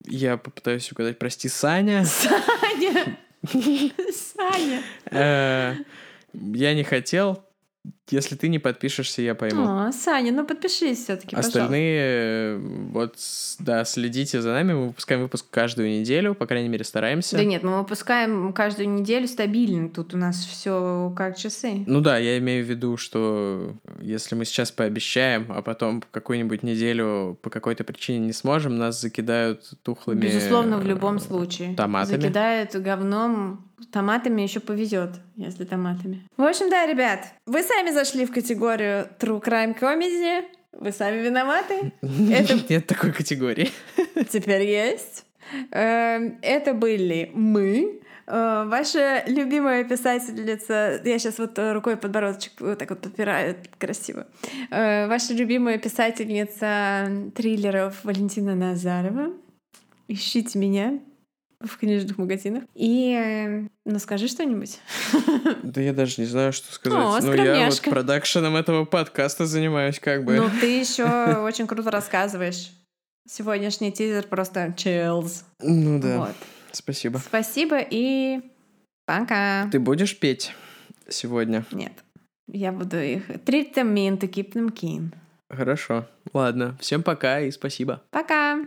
я попытаюсь угадать, прости, Саня. Саня! Саня! Э, Я не хотел. Если ты не подпишешься, я пойму. О, Саня, ну подпишись все-таки, пожалуйста. Остальные, э, вот, да, следите за нами. Мы выпускаем выпуск каждую неделю, по крайней мере, стараемся. Да нет, мы выпускаем каждую неделю стабильно. Тут у нас все как часы. Ну да, я имею в виду, что если мы сейчас пообещаем, а потом какую-нибудь неделю по какой-то причине не сможем, нас закидают тухлыми... Безусловно, в э, любом случае. Томатами. Закидают говном. Томатами еще повезет, если томатами. В общем, да, ребят, вы сами зашли в категорию True Crime Comedy. Вы сами виноваты. *laughs* Это Нет такой категории. *laughs* теперь есть. Эм, Это были мы. Э, Ваша любимая писательница, я сейчас вот рукой подбородочек вот так вот подпираю красиво. Э, Ваша любимая писательница триллеров Валентина Назарова. Ищите меня в книжных магазинах. И, э, ну, скажи что-нибудь. *laughs* Да я даже не знаю, что сказать. О, ну, я вот продакшеном этого подкаста занимаюсь, как бы. Ну, ты *laughs* еще очень круто рассказываешь. Сегодняшний тизер просто chills. Ну да, Вот. спасибо. Спасибо и пока. Ты будешь петь сегодня? Нет. Я буду их... Treat them mean to keep them keen. Хорошо. Ладно. Всем пока и спасибо. Пока!